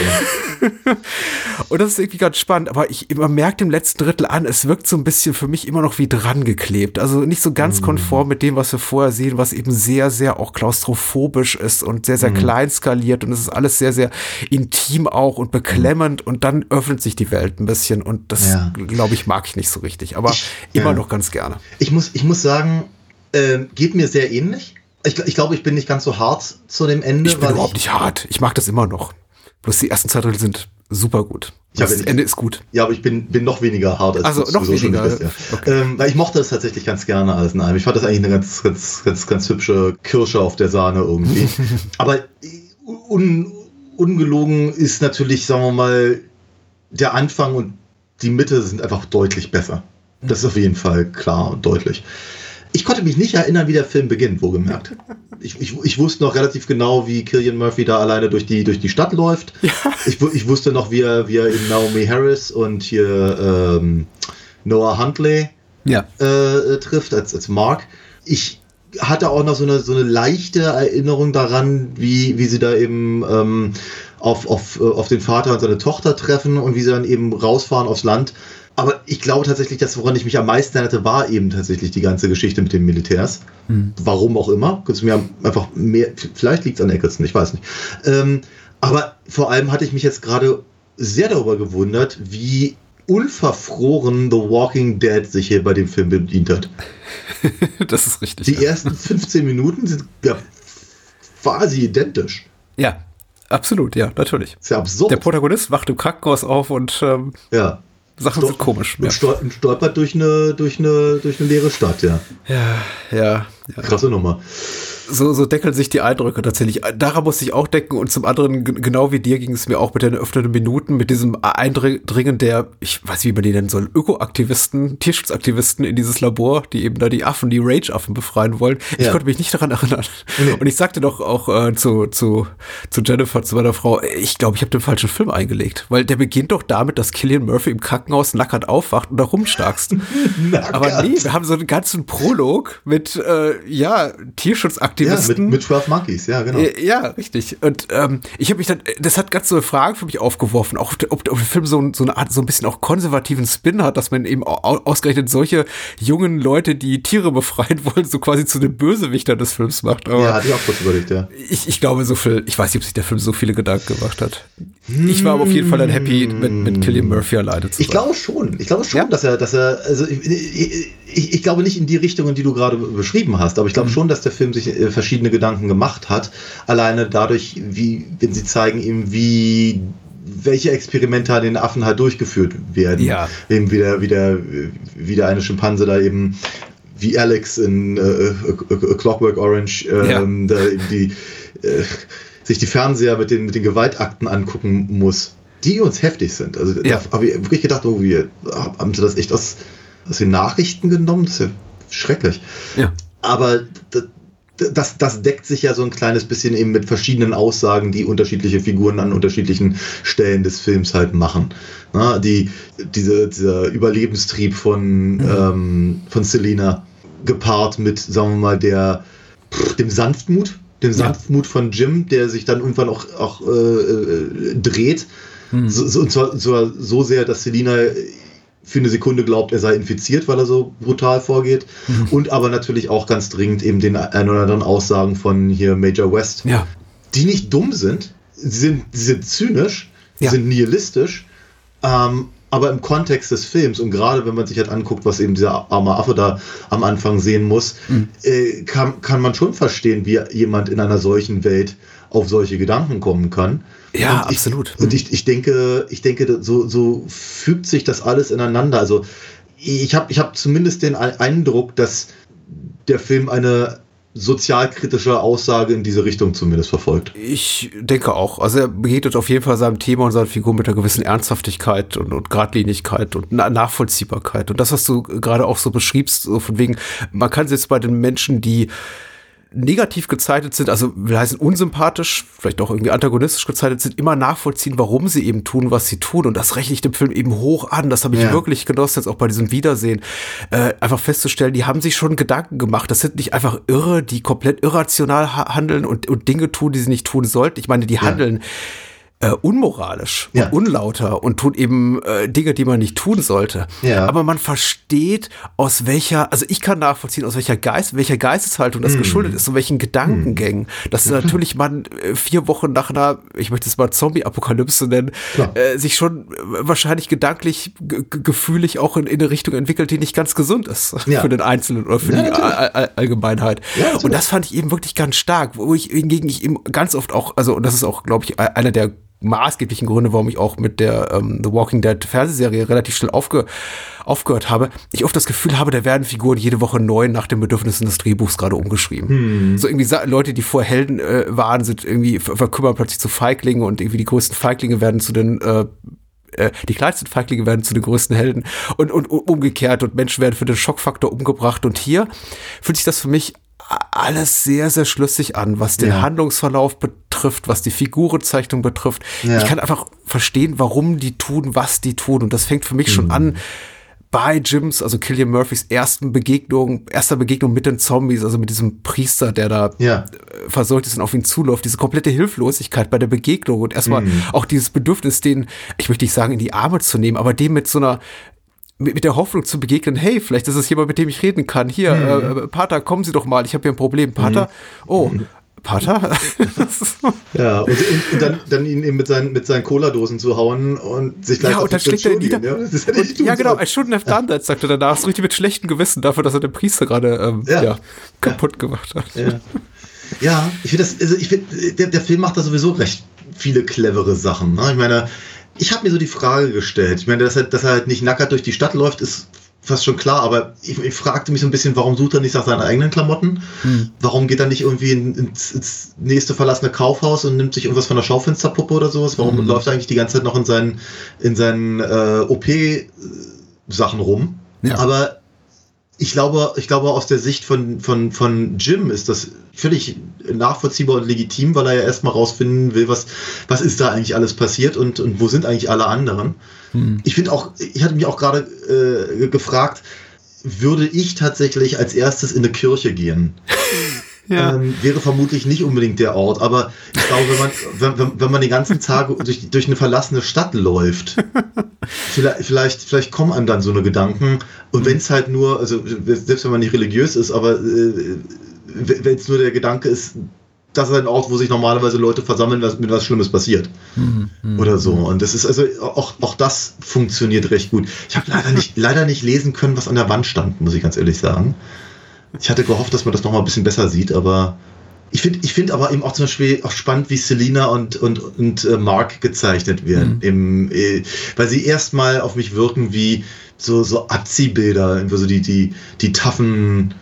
Ja. und das ist irgendwie ganz spannend, aber ich, man merkt im letzten Drittel an, es wirkt so ein bisschen für mich immer noch wie dran geklebt. Also nicht so ganz mm. konform mit dem, was wir vorher sehen, was eben sehr, sehr auch klaustrophobisch ist und sehr, sehr mm. klein skaliert und es ist alles sehr, sehr intim auch und beklemmend mm. und dann öffnet sich die Welt ein bisschen und das, ja. glaube ich, mag ich nicht so richtig, aber ich, immer ja. noch ganz gerne. Ich muss, ich muss sagen, äh, geht mir sehr ähnlich ich, ich glaube, ich bin nicht ganz so hart zu dem Ende. Ich bin überhaupt ich, nicht hart. Ich mag das immer noch. Bloß die ersten zwei Drittel sind super gut. Das ja, Ende ist gut. Ja, aber ich bin, bin noch weniger hart als also, noch weniger. Bist, ja. okay. ähm, weil ich mochte das tatsächlich ganz gerne alles in einem. Ich fand das eigentlich eine ganz, ganz, ganz, ganz hübsche Kirsche auf der Sahne irgendwie. aber un, ungelogen ist natürlich, sagen wir mal, der Anfang und die Mitte sind einfach deutlich besser. Das ist auf jeden Fall klar und deutlich. Ich konnte mich nicht erinnern, wie der Film beginnt, wohlgemerkt. Ich, ich, ich wusste noch relativ genau, wie Killian Murphy da alleine durch die, durch die Stadt läuft. Ja. Ich, ich wusste noch, wie er, wie er in Naomi Harris und hier ähm, Noah Huntley ja. äh, trifft als, als Mark. Ich hatte auch noch so eine, so eine leichte Erinnerung daran, wie, wie sie da eben ähm, auf, auf, auf den Vater und seine Tochter treffen und wie sie dann eben rausfahren aufs Land. Aber ich glaube tatsächlich, dass woran ich mich am meisten erinnerte, war eben tatsächlich die ganze Geschichte mit den Militärs. Mhm. Warum auch immer. Mir einfach mehr, vielleicht liegt es an Eccleston, ich weiß nicht. Ähm, aber vor allem hatte ich mich jetzt gerade sehr darüber gewundert, wie unverfroren The Walking Dead sich hier bei dem Film bedient hat. das ist richtig. Die ja. ersten 15 Minuten sind ja quasi identisch. Ja, absolut, ja, natürlich. Ist ja absurd. Der Protagonist wacht im Krankenhaus auf und ähm, ja. Sachen Stol sind komisch. Und stolpert durch eine, durch, eine, durch eine leere Stadt, ja. Ja, ja. ja. Krasse Nummer so, so deckeln sich die Eindrücke tatsächlich. Daran muss ich auch denken und zum anderen, genau wie dir, ging es mir auch mit den öffnenden Minuten, mit diesem Eindringen der, ich weiß nicht, wie man die nennen soll, Ökoaktivisten, Tierschutzaktivisten in dieses Labor, die eben da die Affen, die Rage-Affen befreien wollen. Ja. Ich konnte mich nicht daran erinnern. Nee. Und ich sagte doch auch äh, zu, zu, zu Jennifer, zu meiner Frau, ich glaube, ich habe den falschen Film eingelegt, weil der beginnt doch damit, dass Killian Murphy im Krankenhaus nackert aufwacht und da rumstarkst. Aber nee, wir haben so einen ganzen Prolog mit, äh, ja, Tierschutzaktivisten Aktivisten. Ja, mit, mit 12 Monkeys, ja, genau. Ja, richtig. Und ähm, ich habe mich dann, das hat ganz so eine Frage für mich aufgeworfen, auch ob, ob der Film so, so eine Art, so ein bisschen auch konservativen Spin hat, dass man eben ausgerechnet solche jungen Leute, die Tiere befreien wollen, so quasi zu den Bösewichtern des Films macht. Aber ja, hatte ich auch kurz überlegt, ja. Ich, ich glaube, so viel, ich weiß nicht, ob sich der Film so viele Gedanken gemacht hat. Ich war aber auf jeden Fall dann happy, mit, mit Killian Murphy alleine zu sein. Ich glaube schon. Ich glaube schon, ja? dass er, dass er, also ich, ich, ich, glaube nicht in die Richtung, in die du gerade beschrieben hast, aber ich glaube mhm. schon, dass der Film sich äh, verschiedene Gedanken gemacht hat. Alleine dadurch, wie, wenn sie zeigen ihm, wie welche Experimente an den Affen halt durchgeführt werden. Ja. Eben wieder, wieder, wieder eine Schimpanse da eben wie Alex in äh, äh, äh Clockwork Orange ähm, ja. da die äh, sich die Fernseher mit den, mit den Gewaltakten angucken muss, die uns heftig sind. Also ja. da habe ich wirklich gedacht, oh, wie, haben sie das echt aus, aus den Nachrichten genommen? Das ist ja schrecklich. Ja. Aber das, das deckt sich ja so ein kleines bisschen eben mit verschiedenen Aussagen, die unterschiedliche Figuren an unterschiedlichen Stellen des Films halt machen. Na, die, diese, dieser Überlebenstrieb von, mhm. ähm, von Selina gepaart mit, sagen wir mal, der, dem Sanftmut, den Sanftmut ja. von Jim, der sich dann irgendwann auch, auch äh, äh, dreht. Hm. So, so, und zwar so, so sehr, dass Selina für eine Sekunde glaubt, er sei infiziert, weil er so brutal vorgeht. Mhm. Und aber natürlich auch ganz dringend eben den ein oder anderen Aussagen von hier Major West, ja. die nicht dumm sind, sind, sind zynisch, ja. sind nihilistisch, ähm, aber im Kontext des Films und gerade wenn man sich halt anguckt, was eben dieser arme Affe da am Anfang sehen muss, mhm. äh, kann, kann man schon verstehen, wie jemand in einer solchen Welt auf solche Gedanken kommen kann. Ja, und absolut. Ich, und ich, ich denke, ich denke, so, so fügt sich das alles ineinander. Also ich habe ich hab zumindest den Eindruck, dass der Film eine sozialkritische Aussage in diese Richtung zumindest verfolgt. Ich denke auch. Also er begegnet auf jeden Fall seinem Thema und seiner Figur mit einer gewissen Ernsthaftigkeit und, und Gradlinigkeit und Na Nachvollziehbarkeit. Und das, was du gerade auch so beschriebst, so von wegen, man kann es jetzt bei den Menschen, die negativ gezeichnet sind, also wir heißen unsympathisch, vielleicht auch irgendwie antagonistisch gezeichnet sind, immer nachvollziehen, warum sie eben tun, was sie tun. Und das rechne ich dem Film eben hoch an. Das habe ich ja. wirklich genossen, jetzt auch bei diesem Wiedersehen. Äh, einfach festzustellen, die haben sich schon Gedanken gemacht. Das sind nicht einfach Irre, die komplett irrational handeln und, und Dinge tun, die sie nicht tun sollten. Ich meine, die ja. handeln äh, unmoralisch ja. und unlauter und tut eben äh, Dinge, die man nicht tun sollte. Ja. Aber man versteht, aus welcher, also ich kann nachvollziehen, aus welcher Geist, welcher Geisteshaltung das mm. geschuldet ist und welchen Gedankengängen. Mm. Dass natürlich man äh, vier Wochen nach einer, ich möchte es mal Zombie-Apokalypse nennen, äh, sich schon äh, wahrscheinlich gedanklich, gefühlig auch in, in, eine Richtung entwickelt, die nicht ganz gesund ist ja. für den Einzelnen oder für die All Allgemeinheit. und das fand ich eben wirklich ganz stark, wo ich hingegen ich eben ganz oft auch, also und das ist auch, glaube ich, einer der maßgeblichen Gründe, warum ich auch mit der ähm, The Walking Dead Fernsehserie relativ schnell aufge aufgehört habe, ich oft das Gefühl habe, da werden Figuren jede Woche neu nach den Bedürfnissen des Drehbuchs gerade umgeschrieben. Hm. So irgendwie Leute, die vor Helden äh, waren, sind irgendwie verkümmern plötzlich zu Feiglingen und irgendwie die größten Feiglinge werden zu den äh, äh die kleinsten Feiglinge werden zu den größten Helden und, und, und umgekehrt und Menschen werden für den Schockfaktor umgebracht und hier fühlt sich das für mich alles sehr, sehr schlüssig an, was den ja. Handlungsverlauf betrifft, was die Figurenzeichnung betrifft. Ja. Ich kann einfach verstehen, warum die tun, was die tun. Und das fängt für mich mhm. schon an bei Jims, also Killian Murphys ersten Begegnung, erster Begegnung mit den Zombies, also mit diesem Priester, der da Ja. äh, versorgt ist und auf ihn zuläuft, diese komplette Hilflosigkeit bei der Begegnung und erstmal Mhm. auch dieses Bedürfnis, den, ich möchte nicht sagen, in die Arme zu nehmen, aber dem mit so einer mit der Hoffnung zu begegnen, hey, vielleicht ist es jemand, mit dem ich reden kann. Hier, Mhm. äh, Pater, kommen Sie doch mal, ich habe hier ein Problem. Pater? Oh, Pater? Das ist so- Ja, und, und, dann, dann ihn eben mit seinen, mit seinen Cola-Dosen zu hauen und sich gleich ja, und dann schlägt er nieder. Ja, das hätte ich Und, ja, genau. I shouldn't have done that, sagt er danach. So richtig mit schlechtem Gewissen dafür, dass er den Priester gerade ähm, ja. Ja. kaputt gemacht hat. Ja, ja ich finde also ich finde, der, der Film macht da sowieso recht viele clevere Sachen. Ne? Ich meine, ich habe mir so die Frage gestellt. Ich meine, dass er, dass er halt nicht nackert durch die Stadt läuft, ist fast schon klar, aber ich, ich fragte mich so ein bisschen, warum sucht er nicht nach seinen eigenen Klamotten? Warum geht er nicht irgendwie in, ins, ins nächste verlassene Kaufhaus und nimmt sich irgendwas von der Schaufensterpuppe oder sowas? Warum läuft er eigentlich die ganze Zeit noch in seinen, in seinen äh, OP-Sachen rum? Ja. Aber ich glaube, ich glaube, aus der Sicht von, von, von Jim ist das völlig nachvollziehbar und legitim, weil er ja erstmal rausfinden will, was, was ist da eigentlich alles passiert und, und wo sind eigentlich alle anderen. Ich finde auch, ich hatte mich auch gerade äh, gefragt, würde ich tatsächlich als erstes in eine Kirche gehen? Ja. ähm, wäre vermutlich nicht unbedingt der Ort, aber ich glaube, wenn man, wenn, wenn, man den ganzen Tag durch, durch eine verlassene Stadt läuft, vielleicht, vielleicht, vielleicht kommen einem dann so eine Gedanken. Und wenn es halt nur, also selbst wenn man nicht religiös ist, aber äh, wenn es nur der Gedanke ist, das ist ein Ort, wo sich normalerweise Leute versammeln, was mit was Schlimmes passiert. Oder so. Und das ist also auch, auch das funktioniert recht gut. Ich habe leider nicht, leider nicht lesen können, was an der Wand stand, muss ich ganz ehrlich sagen. Ich hatte gehofft, dass man das noch mal ein bisschen besser sieht, aber ich finde ich finde aber eben auch zum Beispiel auch spannend, wie Selina und, und, und äh, Mark gezeichnet werden. Im, äh, weil sie erstmal auf mich wirken wie so, so Abziehbilder, so die, die, die taffen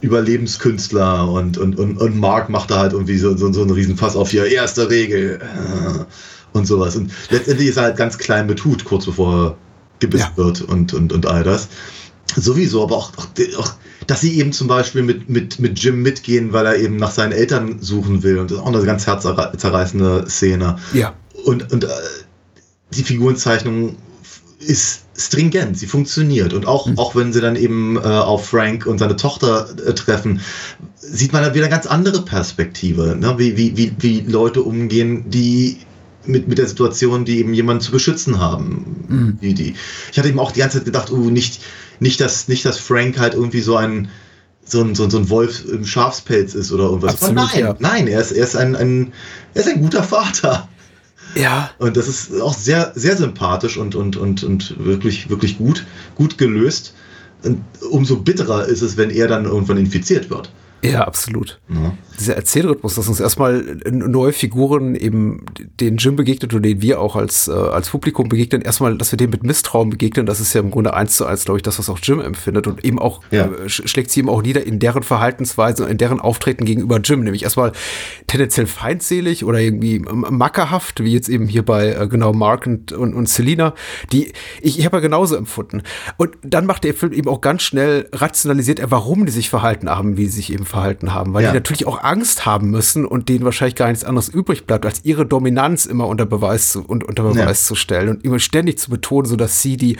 Überlebenskünstler und, und, und, und Mark macht da halt irgendwie so, so, so einen Riesenfass auf hier, erste Regel äh, und sowas. Und letztendlich ist er halt ganz klein mit Hut, kurz bevor er gebissen Ja. wird und, und, und all das. Sowieso, aber auch, auch, dass sie eben zum Beispiel mit, mit, mit Jim mitgehen, weil er eben nach seinen Eltern suchen will. Und das ist auch eine ganz herzzerreißende Szene. Ja. Und, und äh, die Figurenzeichnung ist stringent, sie funktioniert. Und auch, auch wenn sie dann eben äh, auf Frank und seine Tochter äh, treffen, sieht man dann wieder eine ganz andere Perspektive, ne? wie, wie, wie, wie Leute umgehen, die mit, mit der Situation, die eben jemanden zu beschützen haben. Die, die. Ich hatte eben auch die ganze Zeit gedacht, oh, nicht, nicht, dass, nicht, dass Frank halt irgendwie so ein so ein, so ein, so ein Wolf im Schafspelz ist oder irgendwas. Absolut, Aber nein, ja. nein, er ist, er ist ein, ein, er ist ein guter Vater. Ja. Und das ist auch sehr, sehr sympathisch und, und, und, und wirklich, wirklich gut, gut gelöst. Und umso bitterer ist es, wenn er dann irgendwann infiziert wird. Ja, absolut. Ja. Dieser Erzählrhythmus, dass uns erstmal neue Figuren eben den Jim begegnet und den wir auch als, äh, als Publikum begegnen, erstmal, dass wir dem mit Misstrauen begegnen, das ist ja im Grunde eins zu eins, glaube ich, das, was auch Jim empfindet und eben auch, Ja. äh, sch- schlägt sie eben auch nieder in deren Verhaltensweise, in deren Auftreten gegenüber Jim, nämlich erstmal tendenziell feindselig oder irgendwie mackerhaft, wie jetzt eben hier bei äh, genau Mark und, und, und Selina, die ich, ich habe ja genauso empfunden. Und dann macht der Film eben auch ganz schnell, rationalisiert er, warum die sich verhalten haben, wie sie sich eben verhalten haben, weil Ja. die natürlich auch Angst haben müssen und denen wahrscheinlich gar nichts anderes übrig bleibt, als ihre Dominanz immer unter Beweis zu, und unter Beweis zu stellen und immer ständig zu betonen, so dass sie die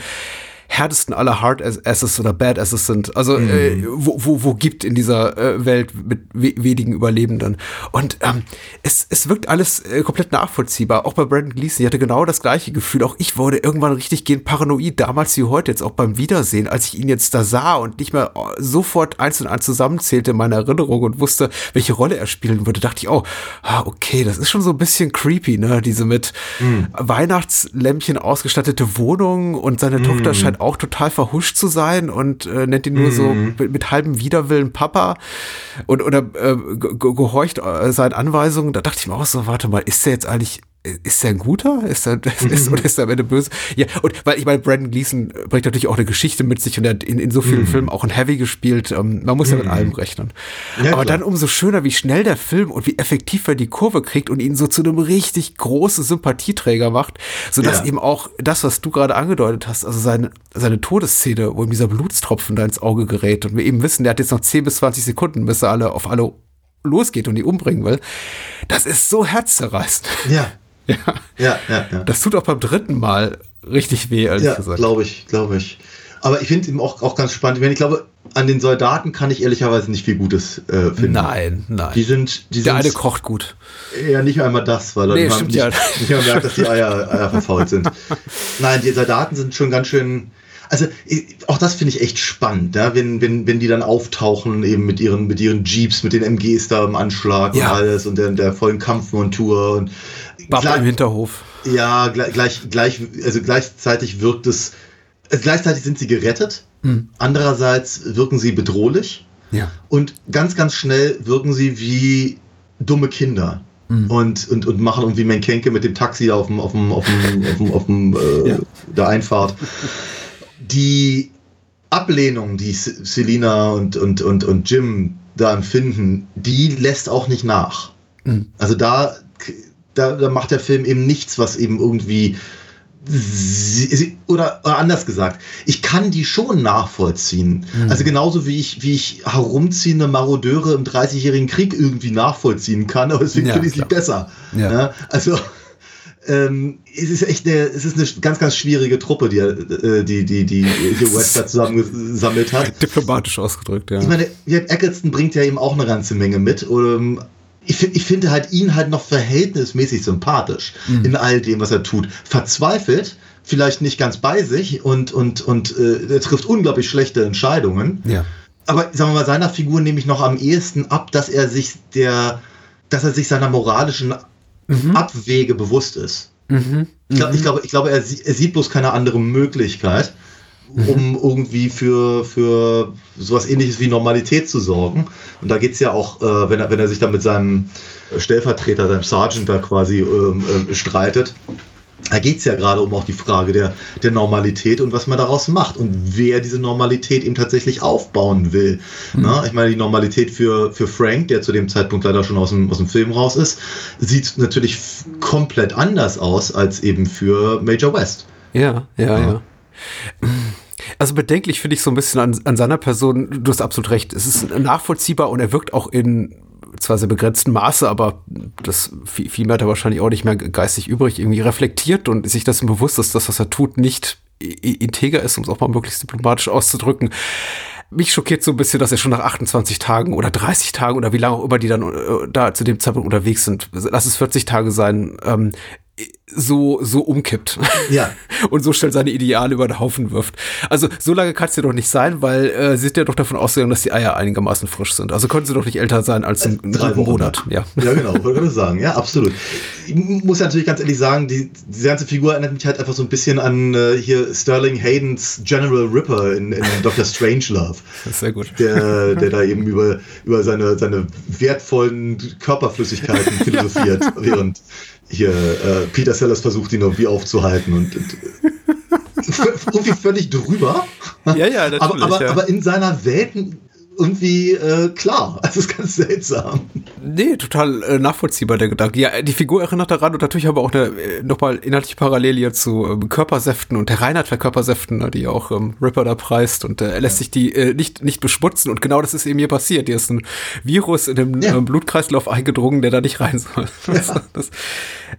härtesten aller Hard Asses oder Bad Asses sind. Also äh, wo, wo, wo gibt in dieser äh, Welt mit we wenigen Überlebenden. Und ähm, es, es wirkt alles äh, komplett nachvollziehbar. Auch bei Brandon Gleason, ich hatte genau das gleiche Gefühl. Auch ich wurde irgendwann richtig gehend paranoid, damals wie heute, jetzt auch beim Wiedersehen, als ich ihn jetzt da sah und nicht mehr oh, sofort eins und eins zusammenzählte in meiner Erinnerung und wusste, welche Rolle er spielen würde, dachte ich, oh, ah, okay, das ist schon so ein bisschen creepy, ne? Diese mit Weihnachtslämpchen ausgestattete Wohnung und seine Tochter scheint auch total verhuscht zu sein und äh, nennt ihn nur so mit, mit halbem Widerwillen Papa und oder äh, ge- ge- gehorcht äh, seinen Anweisungen. Da dachte ich mir auch so, warte mal, ist der jetzt eigentlich ist der ein guter? Ist der, ist, oder ist der am Ende böse? Ja, und weil ich meine, Brandon Gleason bringt natürlich auch eine Geschichte mit sich und er hat in, in so vielen Filmen auch ein Heavy gespielt. Ähm, man muss ja mit allem rechnen. Ja, Aber klar. dann umso schöner, wie schnell der Film und wie effektiv er die Kurve kriegt und ihn so zu einem richtig großen Sympathieträger macht, sodass Ja. eben auch das, was du gerade angedeutet hast, also seine, seine Todesszene, wo ihm dieser Blutstropfen da ins Auge gerät und wir eben wissen, der hat jetzt noch 10 bis 20 Sekunden, bis er alle auf alle losgeht und die umbringen will. Das ist so herzzerreißend. Ja, Ja. ja, ja, ja. Das tut auch beim dritten Mal richtig weh, ehrlich Ja, gesagt. glaube ich, glaube ich. Aber ich finde es eben auch, auch ganz spannend. Ich glaube, an den Soldaten kann ich ehrlicherweise nicht viel Gutes äh, finden. Nein, nein. Die sind, die Der eine kocht gut. Ja, nicht einmal das, weil Nee, man nicht, ja. nicht mehr merkt, dass die Eier, Eier verfault sind. Nein, die Soldaten sind schon ganz schön. Also auch das finde ich echt spannend, ja? wenn, wenn, wenn die dann auftauchen, eben mit ihren, mit ihren Jeeps, mit den MGs da im Anschlag Ja. und alles und der, der vollen Kampfmontur und Bab im Hinterhof. ja, gleich, gleich, also gleichzeitig wirkt es, also gleichzeitig sind sie gerettet, Hm. andererseits wirken sie bedrohlich Ja. und ganz, ganz schnell wirken sie wie dumme Kinder. Hm. Und, und, und machen irgendwie Menkenke mit dem Taxi auf dem, auf dem, auf dem, auf dem, auf dem äh, Ja. der Einfahrt. Die Ablehnung, die Selina und, und, und, und Jim da empfinden, die lässt auch nicht nach. Mhm. Also da, da, da macht der Film eben nichts, was eben irgendwie oder, anders gesagt, ich kann die schon nachvollziehen. Mhm. Also genauso wie ich, wie ich herumziehende Marodeure im 30-jährigen Krieg irgendwie nachvollziehen kann, aber deswegen Ja, finde ich sie besser. Ja. Ja, also ähm, es ist echt eine, es ist eine ganz, ganz schwierige Truppe, die äh, die, die, die hier West da zusammengesammelt hat. Diplomatisch ausgedrückt, ja. Ich meine, Eccleston bringt ja eben auch eine ganze Menge mit. Ähm, ich, ich finde halt ihn halt noch verhältnismäßig sympathisch in all dem, was er tut. Verzweifelt, vielleicht nicht ganz bei sich und, und, und äh, er trifft unglaublich schlechte Entscheidungen. ja. Aber sagen wir mal, seiner Figur nehme ich noch am ehesten ab, dass er sich der, dass er sich seiner moralischen Abwege bewusst ist. Mhm. Ich glaube, ich glaube, ich glaube er, er sieht bloß keine andere Möglichkeit, um irgendwie für, für sowas ähnliches wie Normalität zu sorgen. Und da geht's ja auch, äh, wenn, er, wenn er sich dann mit seinem Stellvertreter, seinem Sergeant da quasi ähm, ähm, streitet. Da geht's ja gerade um auch die Frage der, der Normalität und was man daraus macht und wer diese Normalität eben tatsächlich aufbauen will. Na, ich meine, die Normalität für, für Frank, der zu dem Zeitpunkt leider schon aus dem, aus dem Film raus ist, sieht natürlich komplett anders aus als eben für Major West. Ja, ja, ja. Also bedenklich finde ich so ein bisschen an, an seiner Person, du hast absolut recht, es ist nachvollziehbar und er wirkt auch in zwar sehr begrenztem Maße, aber das viel, viel mehr hat er wahrscheinlich auch nicht mehr geistig übrig, irgendwie reflektiert und sich dessen bewusst ist, dass was er tut nicht integer ist, um es auch mal möglichst diplomatisch auszudrücken. Mich schockiert so ein bisschen, dass er schon nach 28 Tagen oder 30 Tagen oder wie lange auch immer die dann äh, da zu dem Zeitpunkt unterwegs sind, lass es 40 Tage sein, ähm, so, so umkippt. Ja. Und so schnell seine Ideale über den Haufen wirft. Also so lange kann es ja doch nicht sein, weil äh, sie sind ja doch davon ausgegangen, dass die Eier einigermaßen frisch sind. Also können sie doch nicht älter sein als ein, Drei einen Wochen, Monat. Ja. Ja, genau, wollte ich sagen. Ja, absolut. Ich muss ja natürlich ganz ehrlich sagen, die, diese ganze Figur erinnert mich halt einfach so ein bisschen an äh, hier Sterling Haydens General Ripper in, in Dr. Strangelove. Das ist sehr gut. Der, der da eben über, über seine, seine wertvollen Körperflüssigkeiten philosophiert, während hier äh, Peter Sellers versucht, ihn irgendwie aufzuhalten und, und irgendwie völlig drüber. Ja, ja, natürlich, aber, aber, ja. aber in seiner Welt irgendwie äh, klar. Das ist ganz seltsam. Nee, total äh, nachvollziehbar, der Gedanke. Ja, die Figur erinnert daran und natürlich aber auch eine äh, nochmal inhaltliche Parallele zu ähm, Körpersäften und der Reinheit für Körpersäften, ne, die auch ähm, Ripper da preist und äh, er lässt sich die äh, nicht, nicht beschmutzen und genau das ist eben hier passiert. Hier ist ein Virus in dem Ja. ähm, Blutkreislauf eingedrungen, der da nicht rein soll. Das, das,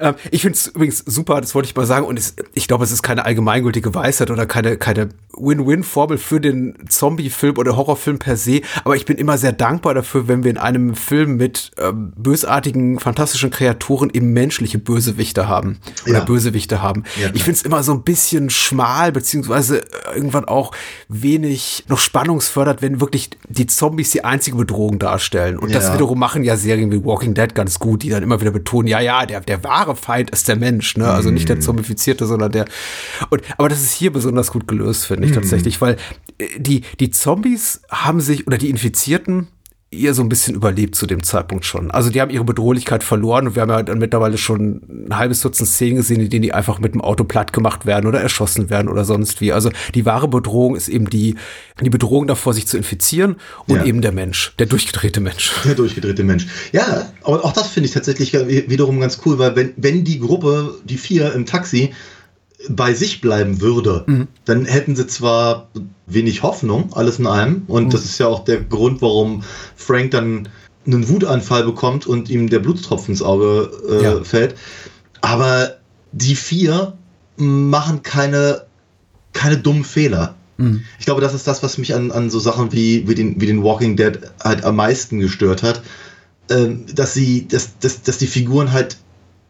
ähm, ich finde es übrigens super, das wollte ich mal sagen und es, ich glaube, es ist keine allgemeingültige Weisheit oder keine, keine Win-Win-Formel für den Zombie-Film oder Horrorfilm per se, aber ich bin immer sehr dankbar dafür, wenn wir in einem Film mit ähm, bösartigen, fantastischen Kreaturen eben menschliche Bösewichte haben oder Ja. Bösewichte haben. Ja, ich finde es immer so ein bisschen schmal, beziehungsweise äh, irgendwann auch wenig noch spannungsfördert, wenn wirklich die Zombies die einzige Bedrohung darstellen. Und das Ja. wiederum machen ja Serien wie Walking Dead ganz gut, die dann immer wieder betonen, ja, ja, der, der wahre Feind ist der Mensch, ne? Also nicht der Mhm. Zombifizierte, sondern der. Und, aber das ist hier besonders gut gelöst, finde Mhm. ich tatsächlich, weil äh, die, die Zombies haben sich, oder die Infizierten, ihr so ein bisschen überlebt zu dem Zeitpunkt schon. Also die haben ihre Bedrohlichkeit verloren und wir haben ja dann mittlerweile schon ein halbes Dutzend Szenen gesehen, in denen die einfach mit dem Auto platt gemacht werden oder erschossen werden oder sonst wie. Also die wahre Bedrohung ist eben die, die Bedrohung davor, sich zu infizieren und Ja. eben der Mensch, der durchgedrehte Mensch. Der durchgedrehte Mensch. Ja, aber auch das finde ich tatsächlich wiederum ganz cool, weil wenn, wenn die Gruppe, die vier im Taxi, bei sich bleiben würde, dann hätten sie zwar wenig Hoffnung, alles in allem, und das ist ja auch der Grund, warum Frank dann einen Wutanfall bekommt und ihm der Blutstropfen ins Auge äh, Ja. fällt. Aber die vier machen keine, keine dummen Fehler. Mhm. Ich glaube, das ist das, was mich an, an so Sachen wie, wie, den, wie den Walking Dead halt am meisten gestört hat. Ähm, dass sie, dass, dass, dass die Figuren halt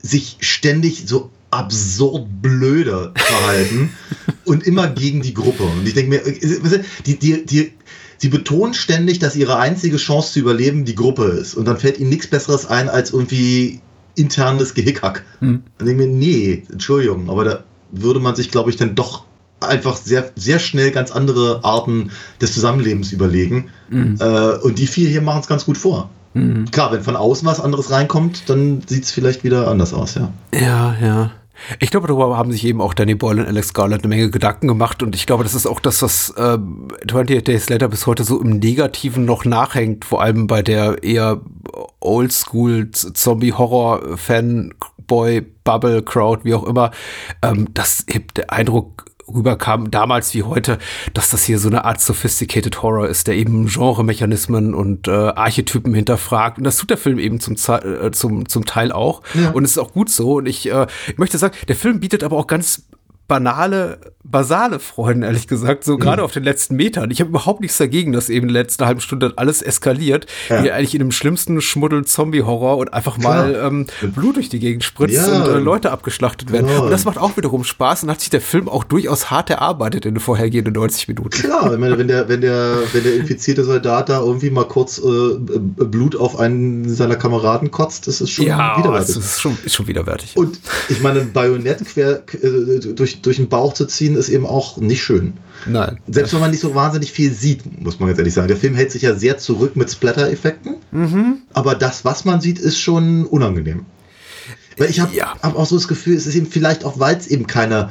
sich ständig so absurd blöde verhalten und immer gegen die Gruppe. Und ich denke mir, äh, die, die, die, sie betonen ständig, dass ihre einzige Chance zu überleben die Gruppe ist. Und dann fällt ihnen nichts Besseres ein als irgendwie internes Gehickhack. Hm. Dann denke ich mir, nee, Entschuldigung, aber da würde man sich, glaube ich, dann doch einfach sehr, sehr schnell ganz andere Arten des Zusammenlebens überlegen. Mhm. Äh, und die vier hier machen es ganz gut vor. Mhm. Klar, wenn von außen was anderes reinkommt, dann sieht es vielleicht wieder anders aus, ja. Ja, ja. Ich glaube, darüber haben sich eben auch Danny Boyle und Alex Garland eine Menge Gedanken gemacht und ich glaube, das ist auch das, was äh, 28 Days Later bis heute so im Negativen noch nachhängt, vor allem bei der eher Oldschool Zombie-Horror Fanboy Bubble Crowd, wie auch immer, ähm, dass eben der Eindruck rüberkam, damals wie heute, dass das hier so eine Art Sophisticated Horror ist, der eben Genremechanismen und äh, Archetypen hinterfragt. Und das tut der Film eben zum, äh, zum, zum Teil auch. Ja. Und es ist auch gut so. Und ich, äh, ich möchte sagen, der Film bietet aber auch ganz banale, basale Freuden, ehrlich gesagt, so gerade mhm. auf den letzten Metern. Ich habe überhaupt nichts dagegen, dass eben in der letzten halben Stunde alles eskaliert, ja. wie eigentlich in dem schlimmsten Schmuddel-Zombie-Horror und einfach mal ähm, Blut durch die Gegend spritzt ja. und äh, Leute abgeschlachtet werden. Genau. Und das macht auch wiederum Spaß und hat sich der Film auch durchaus hart erarbeitet in den vorhergehenden 90 Minuten. Klar, ich meine, wenn der, wenn der, wenn der infizierte Soldat da irgendwie mal kurz äh, Blut auf einen seiner Kameraden kotzt, das ist schon ja, widerwärtig. Das ist schon, ist schon widerwärtig. Und ich meine, ein Bajonett quer äh, durch durch den Bauch zu ziehen, ist eben auch nicht schön. Nein. Selbst wenn man nicht so wahnsinnig viel sieht, muss man ganz ehrlich sagen. Der Film hält sich ja sehr zurück mit Splatter-Effekten, mhm. aber das, was man sieht, ist schon unangenehm. Weil ich habe ja. hab auch so das Gefühl, es ist eben vielleicht auch, weil es eben keine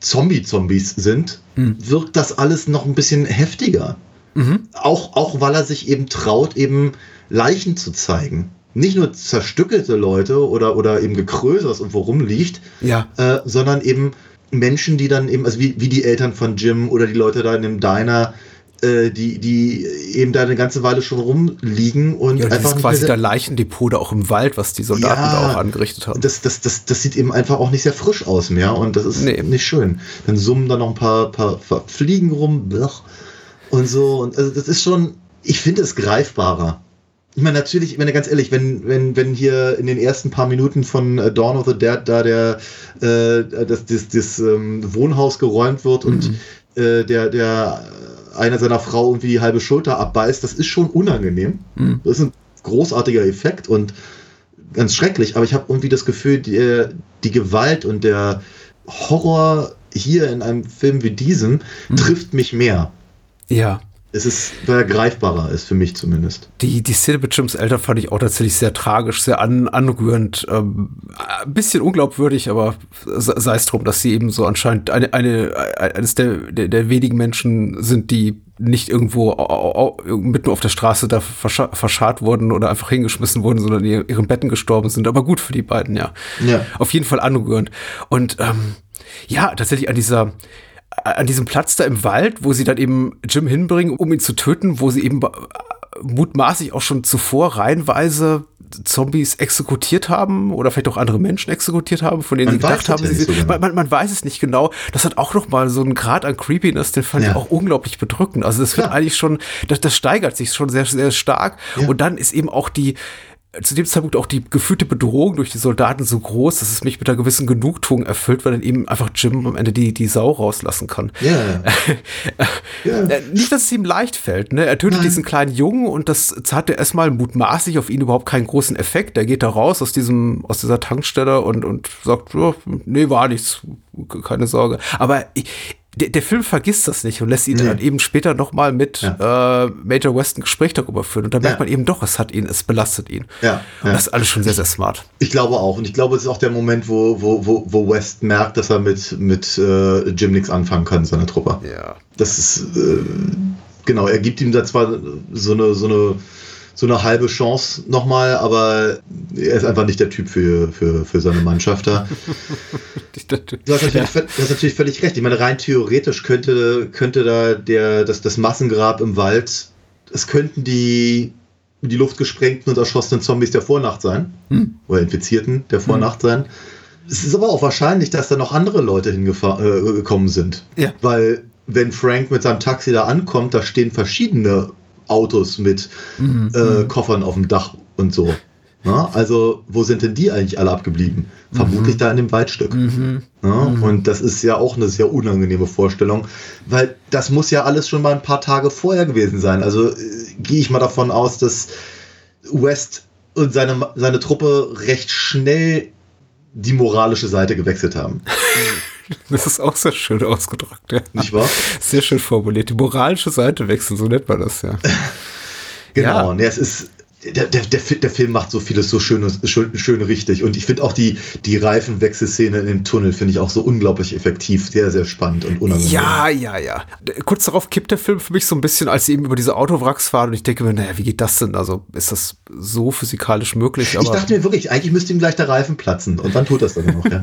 Zombie-Zombies sind, mhm. wirkt das alles noch ein bisschen heftiger. Mhm. Auch, auch weil er sich eben traut, eben Leichen zu zeigen nicht nur zerstückelte Leute oder, oder eben Gekröse, was irgendwo rumliegt, ja. äh, sondern eben Menschen, die dann eben, also wie, wie die Eltern von Jim oder die Leute da in dem Diner, äh, die, die eben da eine ganze Weile schon rumliegen und ja, einfach. Das quasi der Leichendepot da auch im Wald, was die Soldaten ja, da auch angerichtet haben. Das, das, das, das sieht eben einfach auch nicht sehr frisch aus mehr und das ist nee. nicht schön. Dann summen da noch ein paar, paar, paar Fliegen rum blach, und so. Und also das ist schon, ich finde es greifbarer. Ich meine, natürlich, ich meine, ganz ehrlich, wenn, wenn, wenn hier in den ersten paar Minuten von äh, Dawn of the Dead da der, äh, das, das, das ähm, Wohnhaus geräumt wird mhm. und äh, der, der einer seiner Frau irgendwie die halbe Schulter abbeißt, das ist schon unangenehm. Mhm. Das ist ein großartiger Effekt und ganz schrecklich, aber ich habe irgendwie das Gefühl, die, die Gewalt und der Horror hier in einem Film wie diesem mhm. trifft mich mehr. Ja es ist weil greifbarer ist für mich zumindest. Die, die Szene mit Jims Eltern fand ich auch tatsächlich sehr tragisch, sehr an, anrührend. Ähm, ein bisschen unglaubwürdig, aber sei es drum, dass sie eben so anscheinend eine, eine, eines der, der, der wenigen Menschen sind, die nicht irgendwo mitten auf der Straße da verscha verscharrt wurden oder einfach hingeschmissen wurden, sondern in ihren Betten gestorben sind. Aber gut für die beiden, ja. ja. Auf jeden Fall anrührend. Und ähm, ja, tatsächlich an dieser an diesem Platz da im Wald, wo sie dann eben Jim hinbringen, um ihn zu töten, wo sie eben mutmaßlich auch schon zuvor reihenweise Zombies exekutiert haben oder vielleicht auch andere Menschen exekutiert haben, von denen man sie gedacht haben, sie, so genau. man, man, man, weiß es nicht genau. Das hat auch noch mal so einen Grad an Creepiness, den fand ja. ich auch unglaublich bedrückend. Also das wird ja. eigentlich schon, das, das steigert sich schon sehr, sehr stark. Ja. Und dann ist eben auch die, zu dem Zeitpunkt auch die gefühlte Bedrohung durch die Soldaten so groß, dass es mich mit einer gewissen Genugtuung erfüllt, weil dann eben einfach Jim am Ende die, die Sau rauslassen kann. Ja. ja. Äh, nicht, dass es ihm leicht fällt. Ne? Er tötet Nein. diesen kleinen Jungen und das hatte erstmal mutmaßlich auf ihn überhaupt keinen großen Effekt. Er geht da raus aus diesem, aus dieser Tankstelle und, und sagt, oh, nee, war nichts, keine Sorge. Aber ich, der, der Film vergisst das nicht und lässt ihn nee. dann eben später nochmal mit ja. äh, Major West ein Gespräch darüber führen. Und dann merkt ja. man eben doch, es hat ihn, es belastet ihn. Ja. Und das ist alles schon sehr, sehr smart. Ich glaube auch. Und ich glaube, es ist auch der Moment, wo, wo, wo, wo West merkt, dass er mit, mit äh, Jim nichts anfangen kann, seiner Truppe. Ja. Das ist, äh, genau, er gibt ihm da zwar so eine, so eine so eine halbe Chance nochmal, aber er ist einfach nicht der Typ für, für, für seine Mannschaft da. du, hast natürlich, du hast natürlich völlig recht. Ich meine, rein theoretisch könnte, könnte da der, das, das Massengrab im Wald, es könnten die, die luftgesprengten und erschossenen Zombies der Vornacht sein. Hm. Oder Infizierten der Vornacht hm. sein. Es ist aber auch wahrscheinlich, dass da noch andere Leute hingekommen äh, sind. Ja. Weil wenn Frank mit seinem Taxi da ankommt, da stehen verschiedene Autos mit mhm. äh, Koffern auf dem Dach und so. Na, also, wo sind denn die eigentlich alle abgeblieben? Vermutlich mhm. da in dem Waldstück. Mhm. Na, mhm. Und das ist ja auch eine sehr unangenehme Vorstellung, weil das muss ja alles schon mal ein paar Tage vorher gewesen sein. Also äh, gehe ich mal davon aus, dass West und seine, seine Truppe recht schnell die moralische Seite gewechselt haben. Das ist auch sehr schön ausgedrückt, ja. Nicht wahr? Sehr schön formuliert. Die moralische Seite wechseln, so nennt man das, ja. genau, ja. Nee, es ist, der, der, der, der Film macht so vieles so schön, schön, schön richtig. Und ich finde auch die, die Reifenwechselszene in dem Tunnel finde ich auch so unglaublich effektiv, sehr, sehr spannend und unangenehm. Ja, ja, ja. Kurz darauf kippt der Film für mich so ein bisschen, als sie eben über diese Autowracks fahren und ich denke mir, naja, wie geht das denn? Also ist das so physikalisch möglich? ich dachte mir wirklich, eigentlich müsste ihm gleich der Reifen platzen und wann tut das dann noch, ja.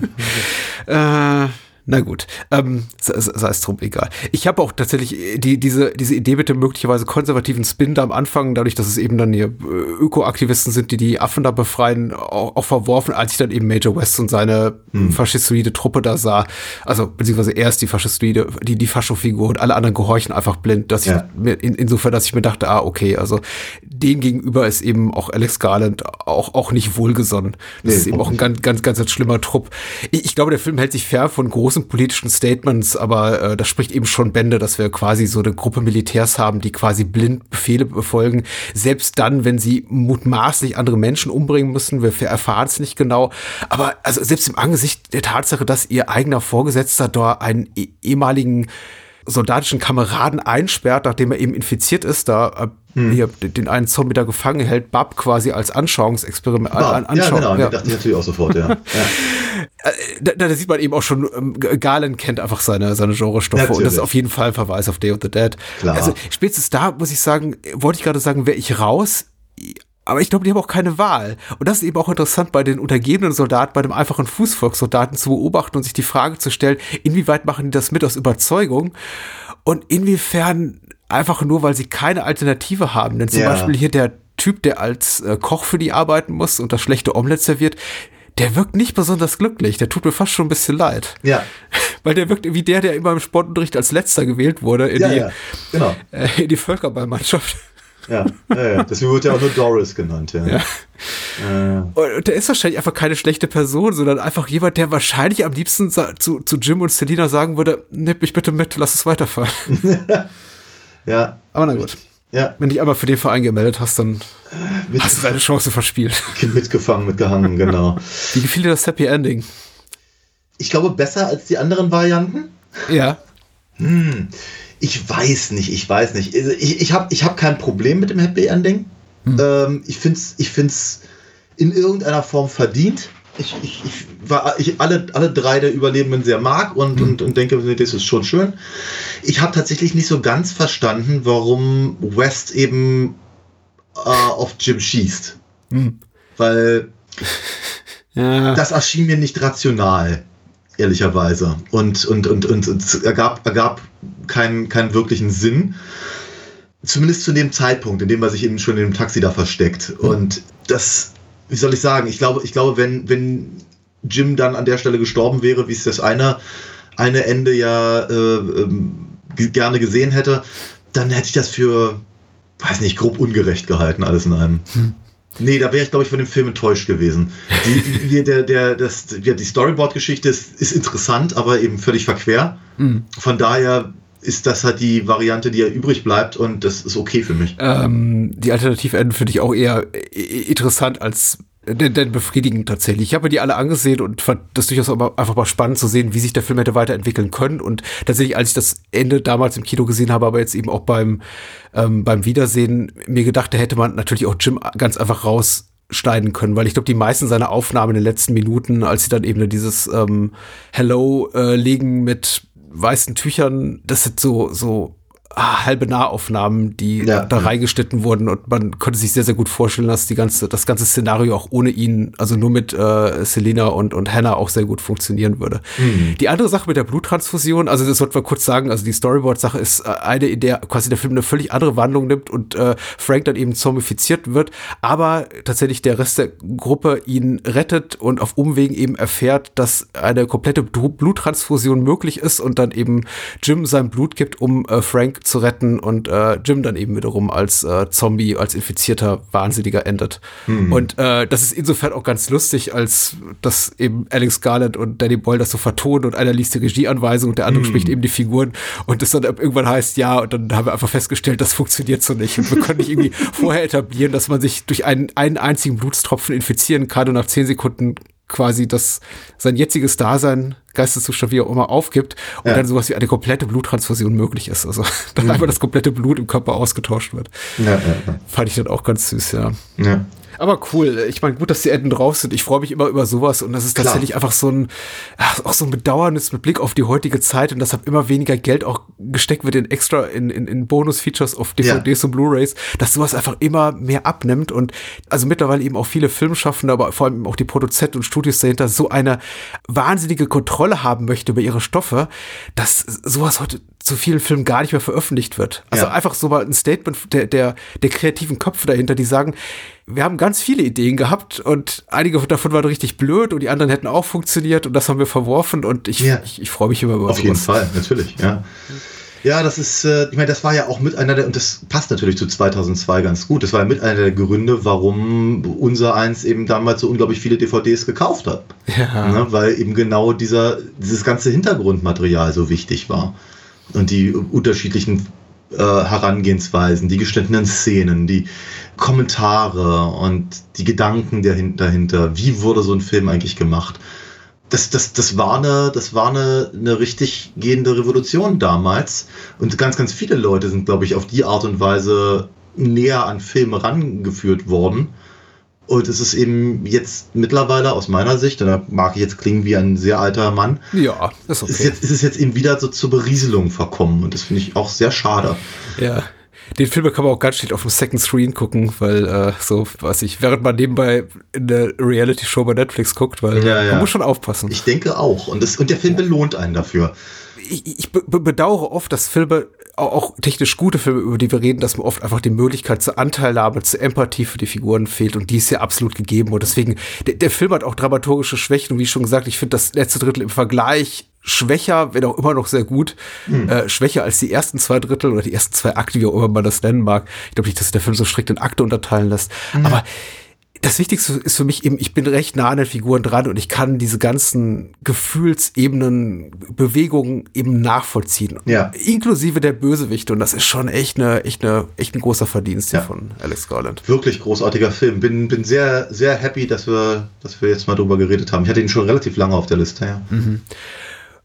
äh, na gut, ähm, sei es drum, egal. Ich habe auch tatsächlich die, diese, diese Idee mit dem möglicherweise konservativen Spin da am Anfang, dadurch, dass es eben dann hier äh, Ökoaktivisten sind, die die Affen da befreien, auch, auch verworfen, als ich dann eben Major West und seine hm. faschistoide Truppe da sah. Also, beziehungsweise erst die faschistoide, die, die Faschofigur und alle anderen gehorchen einfach blind, dass ja. ich mir, in, insofern, dass ich mir dachte, ah, okay, also dem gegenüber ist eben auch Alex Garland auch, auch nicht wohlgesonnen. Das nee, ist eben auch ein ganz, ganz, ganz schlimmer Trupp. Ich, ich glaube, der Film hält sich fair von großen großen politischen Statements, aber äh, das spricht eben schon Bände, dass wir quasi so eine Gruppe Militärs haben, die quasi blind Befehle befolgen, selbst dann, wenn sie mutmaßlich andere Menschen umbringen müssen. Wir erfahren es nicht genau. Aber also selbst im Angesicht der Tatsache, dass ihr eigener Vorgesetzter dort einen eh ehemaligen soldatischen Kameraden einsperrt, nachdem er eben infiziert ist, da äh, hm. hier den einen Zombie da gefangen hält, Bab quasi als Anschauungsexperiment. An, Anschauung, ja, genau, ja. dachte ich natürlich auch sofort, ja. ja. Äh, da, da, sieht man eben auch schon, ähm, Galen kennt einfach seine, seine Genrestoffe und das ist auf jeden Fall ein Verweis auf Day of the Dead. Klar. Also spätestens da muss ich sagen, wollte ich gerade sagen, wäre ich raus, aber ich glaube, die haben auch keine Wahl. Und das ist eben auch interessant bei den untergebenen Soldaten, bei dem einfachen Fußvolkssoldaten zu beobachten und sich die Frage zu stellen, inwieweit machen die das mit aus Überzeugung und inwiefern einfach nur, weil sie keine Alternative haben. Denn zum ja. Beispiel hier der Typ, der als äh, Koch für die arbeiten muss und das schlechte Omelette serviert, der wirkt nicht besonders glücklich. Der tut mir fast schon ein bisschen leid. Ja. Weil der wirkt wie der, der immer im Sportunterricht als letzter gewählt wurde in, ja, die, ja. Genau. Äh, in die Völkerballmannschaft. Ja, ja, ja. deswegen wird ja auch nur Doris genannt, ja. ja. Äh. Und der ist wahrscheinlich einfach keine schlechte Person, sondern einfach jemand, der wahrscheinlich am liebsten zu, zu Jim und Selina sagen würde, nimm mich bitte mit, lass es weiterfahren. ja. Aber na gut. Ja. Wenn dich einmal für den Verein gemeldet hast, dann mit hast du deine Chance verspielt. Mitgefangen, mitgehangen, genau. Wie gefiel dir das Happy Ending? Ich glaube, besser als die anderen Varianten. Ja. Hm. Ich weiß nicht, ich weiß nicht. Also ich, ich habe ich hab kein Problem mit dem Happy Ending. Hm. Ähm, ich finde es ich find's in irgendeiner Form verdient. Ich, ich, ich, war, ich alle, alle drei der Überlebenden sehr mag und, hm. und, und denke, das ist schon schön. Ich habe tatsächlich nicht so ganz verstanden, warum West eben äh, auf Jim schießt. Hm. Weil ja. das erschien mir nicht rational ehrlicherweise. Und, und, und, und, und es ergab, ergab keinen, keinen wirklichen Sinn. Zumindest zu dem Zeitpunkt, in dem er sich eben schon in dem Taxi da versteckt. Und das, wie soll ich sagen, ich glaube, ich glaube, wenn, wenn Jim dann an der Stelle gestorben wäre, wie es das eine, eine Ende ja äh, ähm, gerne gesehen hätte, dann hätte ich das für, weiß nicht, grob ungerecht gehalten, alles in einem. Hm. Nee, da wäre ich, glaube ich, von dem Film enttäuscht gewesen. Die, die, der, der, das, ja, die Storyboard-Geschichte ist, ist, interessant, aber eben völlig verquer. Mhm. Von daher ist das halt die Variante, die ja übrig bleibt und das ist okay für mich. Ähm, die Alternativenden finde ich auch eher interessant als denn, denn befriedigend tatsächlich. Ich habe mir die alle angesehen und fand das durchaus einfach mal spannend zu sehen, wie sich der Film hätte weiterentwickeln können. Und tatsächlich, als ich das Ende damals im Kino gesehen habe, aber jetzt eben auch beim, ähm, beim Wiedersehen, mir gedacht, da hätte man natürlich auch Jim ganz einfach rausschneiden können, weil ich glaube, die meisten seiner Aufnahmen in den letzten Minuten, als sie dann eben dieses ähm, Hello äh, legen mit weißen Tüchern, das sind so, so halbe Nahaufnahmen, die Ja. da reingeschnitten wurden und man konnte sich sehr, sehr gut vorstellen, dass die ganze, das ganze Szenario auch ohne ihn, also nur mit äh, Selina und, und Hannah auch sehr gut funktionieren würde. Die andere Sache mit der Bluttransfusion, also das sollten wir kurz sagen, also die Storyboard-Sache ist äh, eine, in der quasi der Film eine völlig andere Wandlung nimmt und äh, Frank dann eben zombifiziert wird, aber tatsächlich der Rest der Gruppe ihn rettet und auf Umwegen eben erfährt, dass eine komplette Blu- Bluttransfusion möglich ist und dann eben Jim sein Blut gibt, um äh, Frank zu retten und äh, Jim dann eben wiederum als äh, Zombie, als infizierter Wahnsinniger endet. Und äh, das ist insofern auch ganz lustig, als dass eben Alex Garland und Danny Boyle das so vertonen und einer liest die Regieanweisung und der andere spricht eben die Figuren und das dann irgendwann heißt ja und dann haben wir einfach festgestellt, das funktioniert so nicht. Und wir können nicht irgendwie vorher etablieren, dass man sich durch einen, einen einzigen Blutstropfen infizieren kann und nach zehn Sekunden quasi das sein jetziges Dasein, Geisteszustand wie auch immer aufgibt und Ja. dann sowas wie eine komplette Bluttransfusion möglich ist. Also dann einfach das komplette Blut im Körper ausgetauscht wird. Ja, ja, Fand ich dann auch ganz süß, ja. ja. Ja. Aber cool. Ich meine, gut, dass die Enden drauf sind. Ich freue mich immer über sowas und das ist Klar. tatsächlich einfach so ein, ach, auch so ein Bedauernis mit Blick auf die heutige Zeit und deshalb immer weniger Geld auch gesteckt wird in extra, in, in, in Bonus-Features auf DVDs und Blu-Rays, dass sowas einfach immer mehr abnimmt und also mittlerweile eben auch viele Filmschaffende, aber vor allem auch die Produzenten und Studios dahinter so eine wahnsinnige Kontrolle haben möchte über ihre Stoffe, dass sowas heute zu vielen Filmen gar nicht mehr veröffentlicht wird. Also Ja. einfach so mal ein Statement der, der, der kreativen Köpfe dahinter, die sagen, wir haben ganz viele Ideen gehabt und einige davon waren richtig blöd und die anderen hätten auch funktioniert und das haben wir verworfen und ich, Ja. ich, ich freue mich immer über Auf jeden sowas. Fall, natürlich, ja. Ja, das ist, äh, ich meine, das war ja auch mit einer der, und das passt natürlich zu 2002 ganz gut, das war ja mit einer der Gründe, warum unser eins eben damals so unglaublich viele DVDs gekauft hat. Ja. Ne, weil eben genau dieser, dieses ganze Hintergrundmaterial so wichtig war. Und die unterschiedlichen äh, Herangehensweisen, die geschnittenen Szenen, die Kommentare und die Gedanken dahin- dahinter. Wie wurde so ein Film eigentlich gemacht? Das, das, das war, eine, das war eine, eine richtig gehende Revolution damals. Und ganz, ganz viele Leute sind, glaube ich, auf die Art und Weise näher an Filme rangeführt worden. Und es ist eben jetzt mittlerweile aus meiner Sicht, und da mag ich jetzt klingen wie ein sehr alter Mann, Ja, ist ist, okay. jetzt, ist es jetzt eben wieder so zur Berieselung verkommen. Und das finde ich auch sehr schade. Ja. Den Film kann man auch ganz schlecht auf dem Second Screen gucken, weil äh, so, weiß ich, während man nebenbei in der Reality-Show bei Netflix guckt, weil Ja, ja. man muss schon aufpassen. Ich denke auch. Und, das, und der Film belohnt einen dafür. Ich, ich be be- bedauere oft, dass Filme, auch, technisch gute Filme, über die wir reden, dass mir oft einfach die Möglichkeit zur Anteilnahme, zur Empathie für die Figuren fehlt und die ist ja absolut gegeben und deswegen, der, der Film hat auch dramaturgische Schwächen und wie schon gesagt, ich finde das letzte Drittel im Vergleich schwächer, wenn auch immer noch sehr gut, äh, schwächer als die ersten zwei Drittel oder die ersten zwei Akte, wie auch immer man das nennen mag. Ich glaube nicht, dass der Film so strikt in Akte unterteilen lässt, aber das Wichtigste ist für mich eben, ich bin recht nah an den Figuren dran und ich kann diese ganzen Gefühlsebenen, Bewegungen eben nachvollziehen. Ja. Inklusive der Bösewichte. Und das ist schon echt eine, echt eine, echt ein großer Verdienst hier Ja. von Alex Garland. Wirklich großartiger Film. Bin, bin sehr, sehr happy, dass wir, dass wir jetzt mal drüber geredet haben. Ich hatte ihn schon relativ lange auf der Liste. Ja.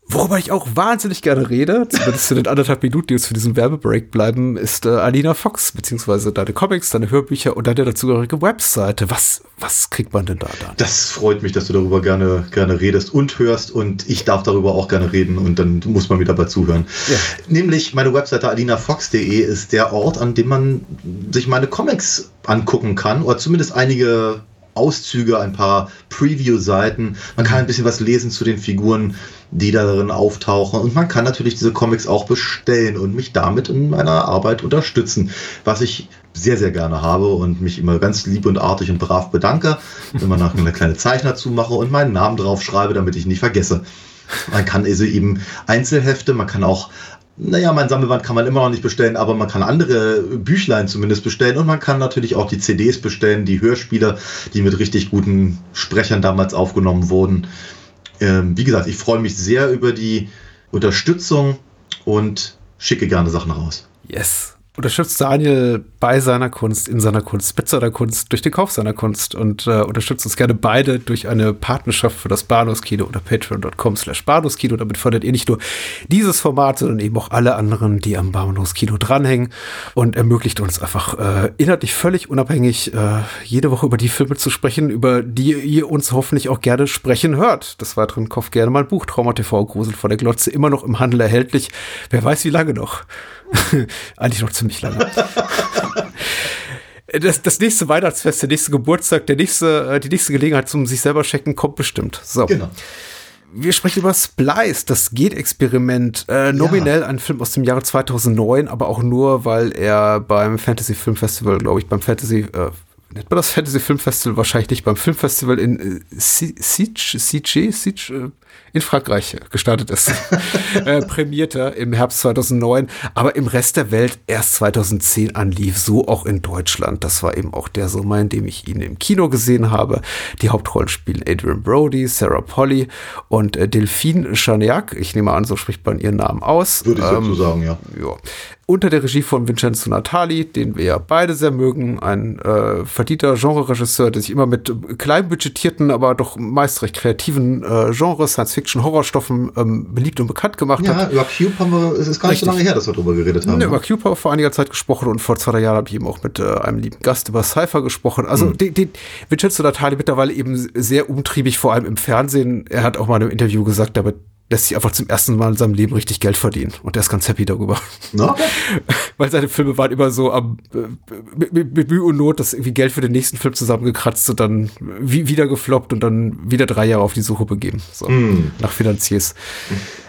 Worüber ich auch wahnsinnig gerne rede, zumindest in den anderthalb Minuten, die uns für diesen Werbebreak bleiben, ist äh, Alina Fox, beziehungsweise deine Comics, deine Hörbücher und deine dazugehörige Webseite. Was, was kriegt man denn da dann? Das freut mich, dass du darüber gerne, gerne redest und hörst und ich darf darüber auch gerne reden und dann muss man wieder dabei zuhören. Ja. Nämlich meine Webseite alinafox.de ist der Ort, an dem man sich meine Comics angucken kann oder zumindest einige Auszüge, ein paar Preview-Seiten. Man kann ein bisschen was lesen zu den Figuren, die darin auftauchen und man kann natürlich diese Comics auch bestellen und mich damit in meiner Arbeit unterstützen, was ich sehr, sehr gerne habe und mich immer ganz lieb und artig und brav bedanke, immer noch eine kleine Zeichen dazu mache und meinen Namen drauf schreibe, damit ich nicht vergesse. Man kann also eben Einzelhefte, man kann auch, naja, mein Sammelband kann man immer noch nicht bestellen, aber man kann andere Büchlein zumindest bestellen und man kann natürlich auch die CDs bestellen, die Hörspiele, die mit richtig guten Sprechern damals aufgenommen wurden. Ähm, wie gesagt, ich freue mich sehr über die Unterstützung und schicke gerne Sachen raus. Yes. Unterstützt Daniel bei seiner Kunst, in seiner Kunst, mit seiner Kunst, durch den Kauf seiner Kunst und äh, unterstützt uns gerne beide durch eine Partnerschaft für das Bahnhofskino unter patreon.com slash Bahnhofskino. Damit fördert ihr nicht nur dieses Format, sondern eben auch alle anderen, die am Bahnhofskino dranhängen und ermöglicht uns einfach äh, inhaltlich völlig unabhängig äh, jede Woche über die Filme zu sprechen, über die ihr uns hoffentlich auch gerne sprechen hört. Des Weiteren kauft gerne mal ein Buch Trauma TV Grusel vor der Glotze, immer noch im Handel erhältlich. Wer weiß wie lange noch. Eigentlich noch ziemlich lange. das, das nächste Weihnachtsfest, der nächste Geburtstag, der nächste, äh, die nächste Gelegenheit zum sich selber checken kommt bestimmt. So. Genau. Wir sprechen über Splice, das Geht-Experiment. Äh, nominell ja. ein Film aus dem Jahre 2009, aber auch nur, weil er beim Fantasy Film Festival, glaube ich, beim Fantasy äh, nennt man das Fantasy Film Festival wahrscheinlich nicht, beim Filmfestival in äh, Siege, Siege, Siege, äh, in Frankreich gestartet ist, äh, prämierte im Herbst 2009, aber im Rest der Welt erst 2010 anlief, so auch in Deutschland. Das war eben auch der Sommer, in dem ich ihn im Kino gesehen habe. Die Hauptrollen spielen Adrian Brody, Sarah Polly und äh, Delphine Chaniac. Ich nehme an, so spricht man ihren Namen aus. Würde ich ähm, so sagen, ja. ja unter der Regie von Vincenzo Natali, den wir ja beide sehr mögen, ein äh, verdienter Genre-Regisseur, der sich immer mit kleinbudgetierten, aber doch meist recht kreativen äh, Genres, Science-Fiction-Horrorstoffen ähm, beliebt und bekannt gemacht ja, hat. Ja, über Cube haben wir, es ist gar nicht Richtig. so lange her, dass wir darüber geredet haben. Ja, über Cube haben wir vor einiger Zeit gesprochen und vor zwei Jahren habe ich eben auch mit äh, einem lieben Gast über Cypher gesprochen. Also mhm. den, den Vincenzo Natali mittlerweile eben sehr umtriebig, vor allem im Fernsehen. Er hat auch mal in einem Interview gesagt, damit lässt sich einfach zum ersten Mal in seinem Leben richtig Geld verdienen. Und der ist ganz happy darüber. Okay. Weil seine Filme waren immer so am, mit, mit, mit, Mühe und Not, dass irgendwie Geld für den nächsten Film zusammengekratzt und dann wie, wieder gefloppt und dann wieder drei Jahre auf die Suche begeben. So, mm. nach Finanziers. Mm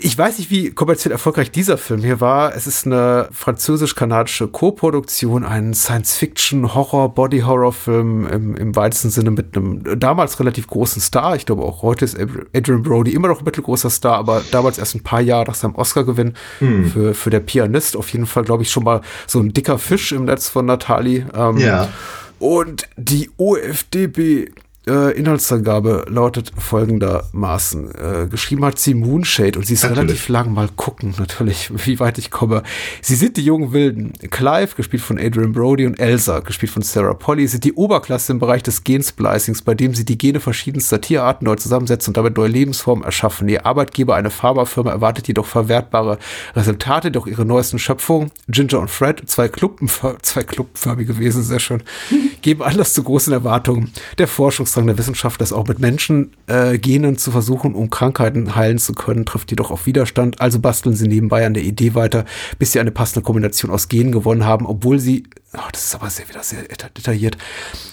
ich weiß nicht, wie kommerziell erfolgreich dieser Film hier war. Es ist eine französisch-kanadische Co-Produktion, ein Science-Fiction-Horror-Body-Horror-Film im, im weitesten Sinne mit einem damals relativ großen Star. Ich glaube, auch heute ist Adrian Brody immer noch ein mittelgroßer Star, aber damals erst ein paar Jahre nach seinem Oscar-Gewinn hm. für, für der Pianist. Auf jeden Fall, glaube ich, schon mal so ein dicker Fisch im Netz von Nathalie. Ähm, ja. Und die OFDB äh, Inhaltsangabe lautet folgendermaßen. Äh, geschrieben hat sie Moonshade und sie ist natürlich. relativ lang. Mal gucken, natürlich, wie weit ich komme. Sie sind die jungen Wilden. Clive, gespielt von Adrian Brody, und Elsa, gespielt von Sarah Polly, sind die Oberklasse im Bereich des Gensplicings, bei dem sie die Gene verschiedenster Tierarten neu zusammensetzen und damit neue Lebensformen erschaffen. Ihr Arbeitgeber, eine Pharmafirma, erwartet jedoch verwertbare Resultate, doch ihre neuesten Schöpfungen, Ginger und Fred, zwei, Klumpen, zwei klumpenförmige Wesen, sehr schön, geben Anlass zu großen Erwartungen. Der Forschungs sozusagen der Wissenschaft, das auch mit Menschen äh, Genen zu versuchen, um Krankheiten heilen zu können, trifft jedoch auf Widerstand. Also basteln sie nebenbei an der Idee weiter, bis sie eine passende Kombination aus Genen gewonnen haben, obwohl sie, oh, das ist aber sehr wieder sehr detailliert,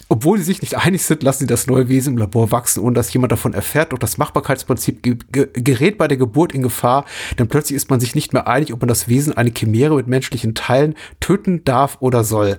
obwohl sie sich nicht einig sind, lassen sie das neue Wesen im Labor wachsen, ohne dass jemand davon erfährt. Doch das Machbarkeitsprinzip ge gerät bei der Geburt in Gefahr, denn plötzlich ist man sich nicht mehr einig, ob man das Wesen eine Chimäre mit menschlichen Teilen töten darf oder soll.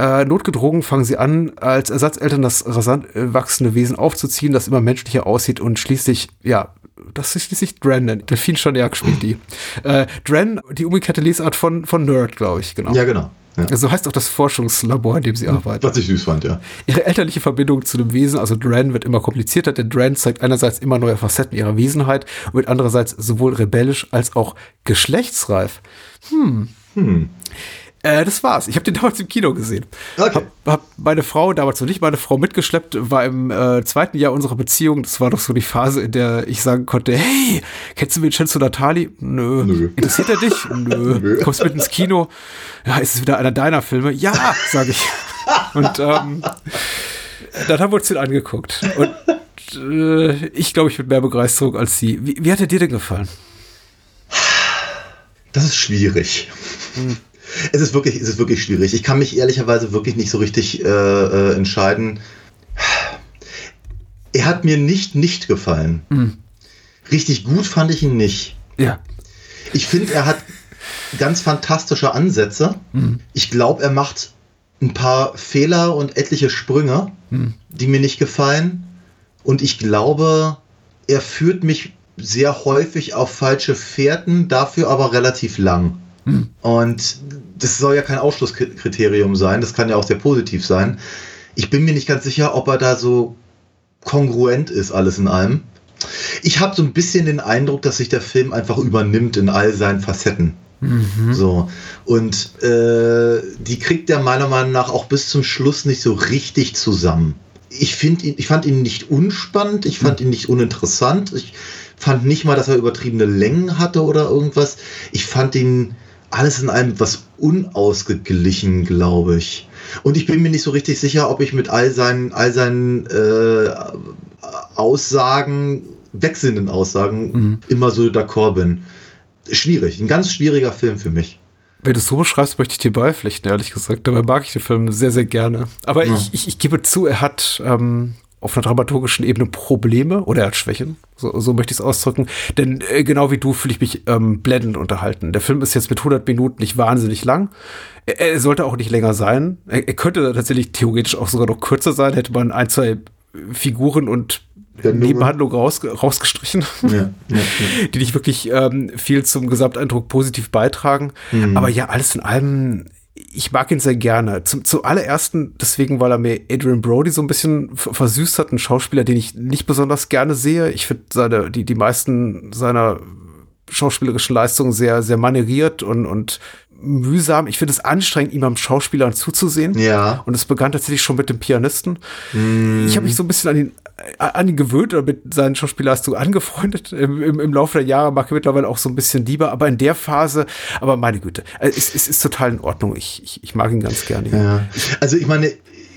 Äh, notgedrungen fangen sie an, als Ersatzeltern das rasant äh, wachsende Wesen aufzuziehen, das immer menschlicher aussieht und schließlich, ja, das ist schließlich Dren, Delphine Chaniac spielt die. Äh, Dren, die umgekehrte Lesart von, von Nerd, glaube ich, genau. Ja, genau. Ja. So also heißt auch das Forschungslabor, in dem sie arbeiten. Was ich süß fand, ja. Ihre elterliche Verbindung zu dem Wesen, also Dren, wird immer komplizierter, denn Dren zeigt einerseits immer neue Facetten ihrer Wesenheit und wird andererseits sowohl rebellisch als auch geschlechtsreif. Hm. Hm. Äh, das war's. Ich habe den damals im Kino gesehen. Okay. Hab, hab meine Frau, damals noch nicht meine Frau mitgeschleppt, war im äh, zweiten Jahr unserer Beziehung. Das war doch so die Phase, in der ich sagen konnte, hey, kennst du Vincenzo Natali? Nö. Nö. Interessiert er dich? Nö. Nö. Kommst mit ins Kino? Ja, ist es wieder einer deiner Filme? Ja, sage ich. Und ähm, dann haben wir uns den angeguckt. Und äh, ich glaube, ich mit mehr Begeisterung als sie. Wie, wie hat er dir denn gefallen? Das ist schwierig. Hm. Es ist wirklich, es ist wirklich schwierig. Ich kann mich ehrlicherweise wirklich nicht so richtig äh, äh, entscheiden. Er hat mir nicht nicht gefallen. Mhm. Richtig gut fand ich ihn nicht. Ja. Ich finde, er hat ganz fantastische Ansätze. Mhm. Ich glaube, er macht ein paar Fehler und etliche Sprünge, mhm. die mir nicht gefallen. Und ich glaube, er führt mich sehr häufig auf falsche Fährten, dafür aber relativ lang. Hm. Und das soll ja kein Ausschlusskriterium sein, das kann ja auch sehr positiv sein. Ich bin mir nicht ganz sicher, ob er da so kongruent ist, alles in allem. Ich habe so ein bisschen den Eindruck, dass sich der Film einfach übernimmt in all seinen Facetten. Mhm. So. Und äh, die kriegt er meiner Meinung nach auch bis zum Schluss nicht so richtig zusammen. Ich, find ihn, ich fand ihn nicht unspannend, ich fand mhm. ihn nicht uninteressant. Ich fand nicht mal, dass er übertriebene Längen hatte oder irgendwas. Ich fand ihn alles in allem was unausgeglichen, glaube ich. Und ich bin mir nicht so richtig sicher, ob ich mit all seinen, all seinen äh, Aussagen, wechselnden Aussagen, mhm. immer so d'accord bin. Schwierig, ein ganz schwieriger Film für mich. Wenn du es so beschreibst, möchte ich dir beipflichten, ehrlich gesagt. Dabei mag ich den Film sehr, sehr gerne. Aber ja. ich, ich, ich, gebe zu, er hat ähm, auf einer dramaturgischen Ebene Probleme oder er hat Schwächen, so, so möchte ich es ausdrücken. Denn äh, genau wie du fühle ich mich ähm, blendend unterhalten. Der Film ist jetzt mit 100 Minuten nicht wahnsinnig lang. Er, er sollte auch nicht länger sein. Er, er, könnte tatsächlich theoretisch auch sogar noch kürzer sein, hätte man ein, zwei Figuren und Nebenhandlung raus, rausgestrichen, ja, ja, ja. die nicht wirklich ähm, viel zum Gesamteindruck positiv beitragen. Mhm. Aber ja, alles in allem ich mag ihn sehr gerne. Zum, zuallerersten deswegen, weil er mir Adrian Brody so ein bisschen versüßt hat, ein Schauspieler, den ich nicht besonders gerne sehe. Ich finde seine, die, die meisten seiner schauspielerischen Leistungen sehr, sehr manieriert und, und mühsam. Ich finde es anstrengend, ihm am Schauspielern zuzusehen. Ja. Und es begann tatsächlich schon mit dem Pianisten. Mm. Ich habe mich so ein bisschen an ihn, an ihn gewöhnt oder mit seinen Schauspielleistungen angefreundet. Im, im, Im, Laufe der Jahre mag ich mittlerweile auch so ein bisschen lieber, aber in der Phase, aber meine Güte, äh, es, es ist total in Ordnung. Ich, ich, ich mag ihn ganz gerne. Ja. Also ich meine,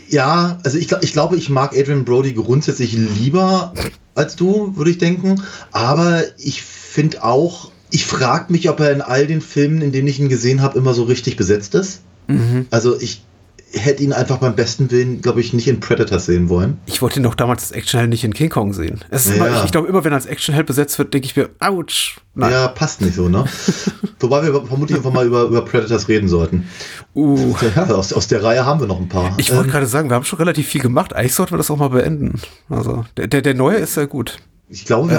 ja, also ich, ich glaube, ich mag Adrian Brody grundsätzlich lieber als du, würde ich denken. Aber ich finde auch, ich frage mich, ob er in all den Filmen, in denen ich ihn gesehen habe, immer so richtig besetzt ist. Mhm. Also ich hätte ihn einfach beim besten Willen, glaube ich, nicht in Predators sehen wollen. Ich wollte ihn doch damals als Actionheld nicht in King Kong sehen. Ja. Immer, ich, glaube, immer wenn er als Actionheld besetzt wird, denke ich mir, ouch. Nein. Ja, passt nicht so, ne? Wobei wir vermutlich einfach mal über, über Predators reden sollten. Uh. Ja, aus, aus der Reihe haben wir noch ein paar. Ich wollte ähm, gerade sagen, wir haben schon relativ viel gemacht. Eigentlich sollten wir das auch mal beenden. Also, der, der, der neue ist sehr gut. Ich glaube,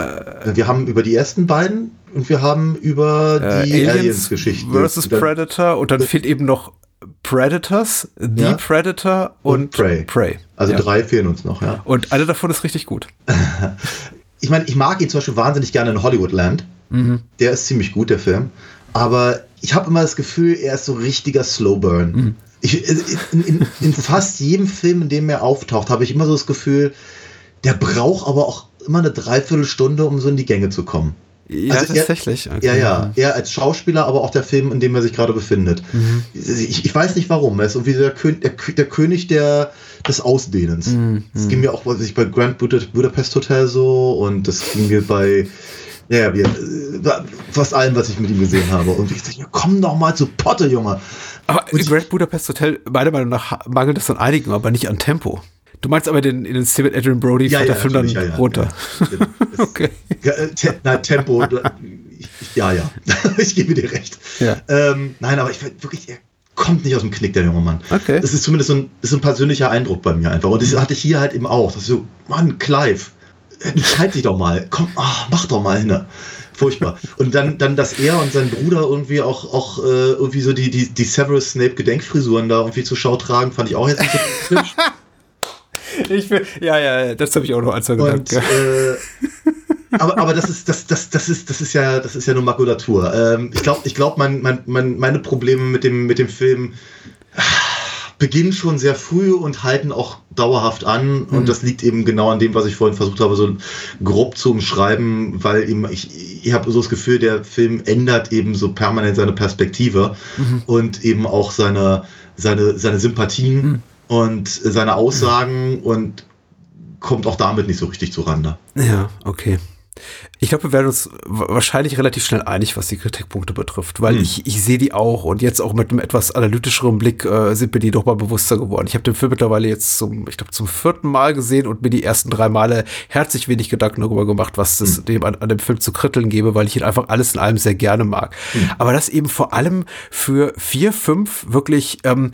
äh, wir haben über die ersten beiden und wir haben über äh, die Aliens-Geschichte. Aliens versus Predator und dann fehlt eben noch Predators, The ja. Predator und, und, Prey. Prey. Also ja. drei fehlen uns noch, ja. Und einer davon ist richtig gut. ich meine, ich mag ihn zum Beispiel wahnsinnig gerne in Hollywoodland. Mhm. Der ist ziemlich gut, der Film. Aber ich habe immer das Gefühl, er ist so richtiger Slowburn. Mhm. Ich, in, in, in fast jedem Film, in dem er auftaucht, habe ich immer so das Gefühl, der braucht aber auch immer eine Dreiviertelstunde, um so in die Gänge zu kommen. Ja, also tatsächlich. Er, okay. Ja, ja. Er als Schauspieler, aber auch der Film, in dem er sich gerade befindet. Mhm. Ich, ich, weiß nicht warum. Er ist irgendwie der, Kön der, der König der, des Ausdehnens. Mhm. Das ging mir auch was ich, bei Grand Budapest Hotel so und das ging mir bei ja, ja, fast allem, was ich mit ihm gesehen habe. Und ich dachte, komm doch mal zu Potte, Junge. Aber und Grand Budapest Hotel, meiner Meinung nach, mangelt es an einigen, aber nicht an Tempo. Du meinst aber den, den mit Adrian Brody ja, fährt ja, der Film dann ja, ja, runter. Ja, okay. Äh, te, na, Tempo, ja, ja, ich gebe dir recht. Ähm, nein, aber ich wirklich, er kommt nicht aus dem Knick, der junge Mann. Okay. Das ist zumindest so ein, ist ein persönlicher Eindruck bei mir einfach. Und das hatte ich hier halt eben auch. Das ist so, Mann, Clive, entscheid dich doch mal. Komm, ach, mach doch mal hin. Furchtbar. Und dann, dann, dass er und sein Bruder irgendwie auch, auch äh, irgendwie so die, die, die Severus Snape Gedenkfrisuren da irgendwie zur Schau tragen, fand ich auch jetzt nicht so. Ich will, ja, ja, das habe ich auch noch als gedacht. Äh, aber, aber das ist, das, das, das ist, das ist ja, das ist ja nur Makulatur. Ähm, ich glaube, ich glaube, mein, mein, mein, meine Probleme mit dem, mit dem Film beginnen schon sehr früh und halten auch dauerhaft an. Mhm. Und das liegt eben genau an dem, was ich vorhin versucht habe, so grob zu umschreiben, weil eben ich, ich habe so das Gefühl, der Film ändert eben so permanent seine Perspektive mhm. und eben auch seine, seine, seine Sympathien. Mhm und seine Aussagen und kommt auch damit nicht so richtig zu Rande. Ja, okay. Ich glaube, wir werden uns wahrscheinlich relativ schnell einig, was die Kritikpunkte betrifft, weil hm. ich, ich sehe die auch und jetzt auch mit einem etwas analytischeren Blick äh, sind mir die doch mal bewusster geworden. Ich habe den Film mittlerweile jetzt zum, ich glaube, zum vierten Mal gesehen und mir die ersten drei Male herzlich wenig Gedanken darüber gemacht, was es hm. dem an, an, dem Film zu kritteln gebe, weil ich ihn einfach alles in allem sehr gerne mag. Hm. Aber das eben vor allem für vier, fünf wirklich ähm,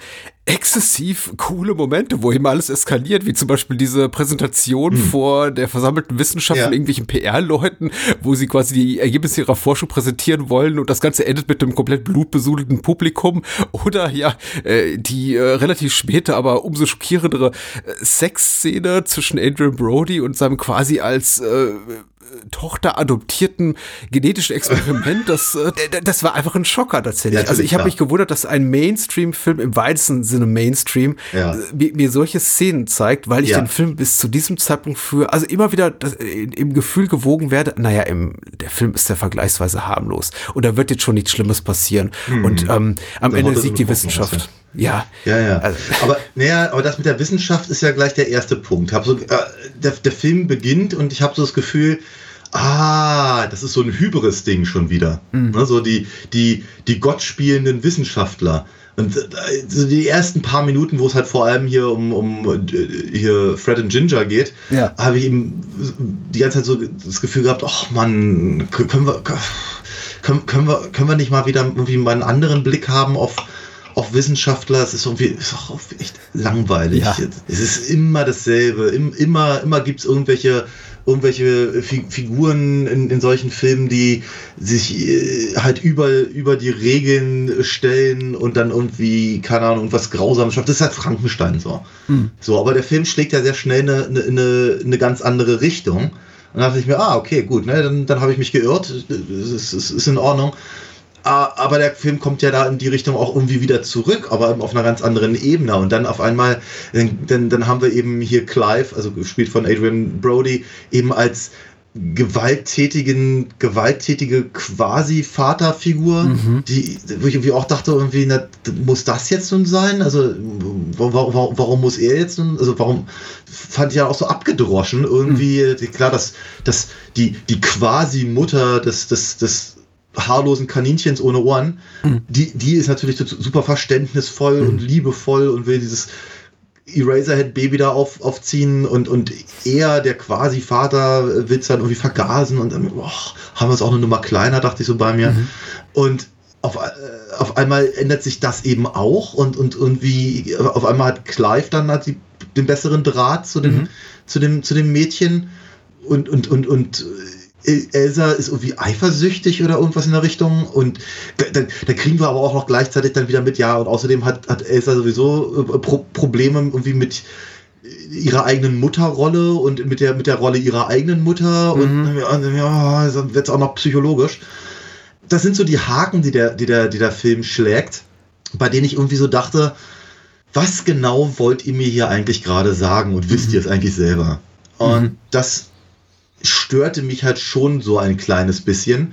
exzessiv coole Momente, wo eben alles eskaliert, wie zum Beispiel diese Präsentation hm. vor der versammelten Wissenschaft ja. von irgendwelchen PR-Leuten, wo sie quasi die Ergebnisse ihrer Forschung präsentieren wollen und das Ganze endet mit einem komplett blutbesudelten Publikum oder ja, äh, die äh, relativ späte, aber umso schockierendere äh, Sexszene zwischen Adrian Brody und seinem quasi als äh, Tochter adoptierten genetischen Experiment, das, äh, das war einfach ein Schocker tatsächlich. Ja, also ich habe mich gewundert, dass ein Mainstream-Film im weitesten Sinne Mainstream ja. Äh, mir, mir, solche Szenen zeigt, weil ich ja. den Film bis zu diesem Zeitpunkt für, also immer wieder das, äh, im Gefühl gewogen werde, naja, im, der Film ist ja vergleichsweise harmlos und da wird jetzt schon nichts Schlimmes passieren. Mhm. Und ähm, am Ende siegt die Wissenschaft. Ja. Ja, ja. Also. Aber, naja, aber das mit der Wissenschaft ist ja gleich der erste Punkt. Hab so, äh, der, der Film beginnt und ich habe so das Gefühl, ah, das ist so ein Hybris-Ding schon wieder. Mhm. Ne, so die, die, die gottspielenden Wissenschaftler. Und also die ersten paar Minuten, wo es halt vor allem hier um, um hier Fred und Ginger geht, ja. habe ich eben die ganze Zeit so das Gefühl gehabt, ach man, können wir, können, können, wir, können wir nicht mal wieder irgendwie mal einen anderen Blick haben auf, auf Wissenschaftler? Es ist irgendwie ist auch echt langweilig. Ja. Es ist immer dasselbe. Immer, immer gibt es irgendwelche irgendwelche Figuren in, in solchen Filmen, die sich äh, halt über, über die Regeln stellen und dann irgendwie, keine Ahnung, was Grausames schaffen. Das ist halt Frankenstein so. Mhm. So, aber der Film schlägt ja sehr schnell eine, eine, eine ganz andere Richtung. Und dann dachte ich mir, ah, okay, gut, ne, dann, dann habe ich mich geirrt. Es ist, ist in Ordnung. Ah, aber der Film kommt ja da in die Richtung auch irgendwie wieder zurück, aber auf einer ganz anderen Ebene. Und dann auf einmal, dann, dann haben wir eben hier Clive, also gespielt von Adrian Brody, eben als gewalttätigen, gewalttätige quasi-Vaterfigur, mhm. die, wo ich irgendwie auch dachte, irgendwie, na, muss das jetzt nun sein? Also, warum, warum muss er jetzt nun, also warum fand ich ja auch so abgedroschen, irgendwie, mhm. klar, dass, dass die, die quasi-Mutter des, des, des haarlosen Kaninchens ohne Ohren, mhm. die, die ist natürlich super verständnisvoll mhm. und liebevoll und will dieses Eraserhead-Baby da auf, aufziehen und, und er, der quasi Vater, will es dann irgendwie vergasen und dann boah, haben wir es auch eine Nummer kleiner, dachte ich so bei mir. Mhm. Und auf, äh, auf einmal ändert sich das eben auch und, und irgendwie auf einmal hat Clive dann hat die, den besseren Draht zu dem, mhm. zu dem, zu dem Mädchen und, und, und, und Elsa ist irgendwie eifersüchtig oder irgendwas in der Richtung und dann, dann kriegen wir aber auch noch gleichzeitig dann wieder mit, ja, und außerdem hat, hat Elsa sowieso äh, Pro Probleme irgendwie mit ihrer eigenen Mutterrolle und mit der, mit der Rolle ihrer eigenen Mutter mhm. und ja, dann wird es auch noch psychologisch. Das sind so die Haken, die der, die der, die der Film schlägt, bei denen ich irgendwie so dachte, was genau wollt ihr mir hier eigentlich gerade sagen und wisst mhm. ihr es eigentlich selber? Und mhm. das störte mich halt schon so ein kleines bisschen.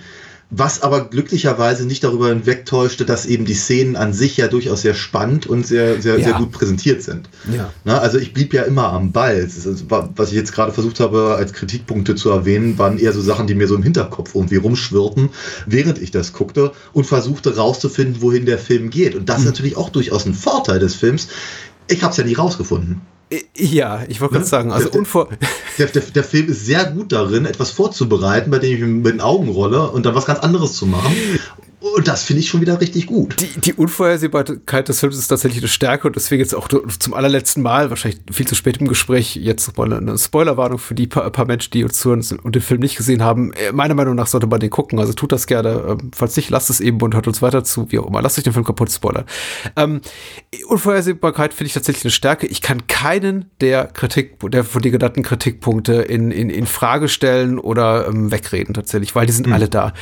Was aber glücklicherweise nicht darüber hinwegtäuschte, dass eben die Szenen an sich ja durchaus sehr spannend und sehr, sehr, ja. sehr gut präsentiert sind. Ja. Na, also ich blieb ja immer am Ball. Also, was ich jetzt gerade versucht habe, als Kritikpunkte zu erwähnen, waren eher so Sachen, die mir so im Hinterkopf irgendwie rumschwirrten, während ich das guckte und versuchte rauszufinden, wohin der Film geht. Und das mhm. ist natürlich auch durchaus ein Vorteil des Films. Ich habe es ja nie rausgefunden. Ja, ich wollte gerade ne? sagen, also der, unvor. Der, der, der, Film ist sehr gut darin, etwas vorzubereiten, bei dem ich mit den Augen rolle und dann was ganz anderes zu machen. Und das finde ich schon wieder richtig gut. Die, die Unvorhersehbarkeit des Films ist tatsächlich eine Stärke und deswegen jetzt auch zum allerletzten Mal, wahrscheinlich viel zu spät im Gespräch, jetzt mal eine Spoilerwarnung für die paar, paar Menschen, die uns zuhören und den Film nicht gesehen haben. Äh, meiner Meinung nach sollte man den gucken, also tut das gerne. Ähm, falls nicht, lasst es eben und hört uns weiter zu, wie auch immer. Lasst euch den Film kaputt spoilern. Ähm, Unvorhersehbarkeit finde ich tatsächlich eine Stärke. Ich kann keinen der Kritik, der von dir genannten Kritikpunkte in, in, in Frage stellen oder ähm, wegreden tatsächlich, weil die sind mhm. alle da.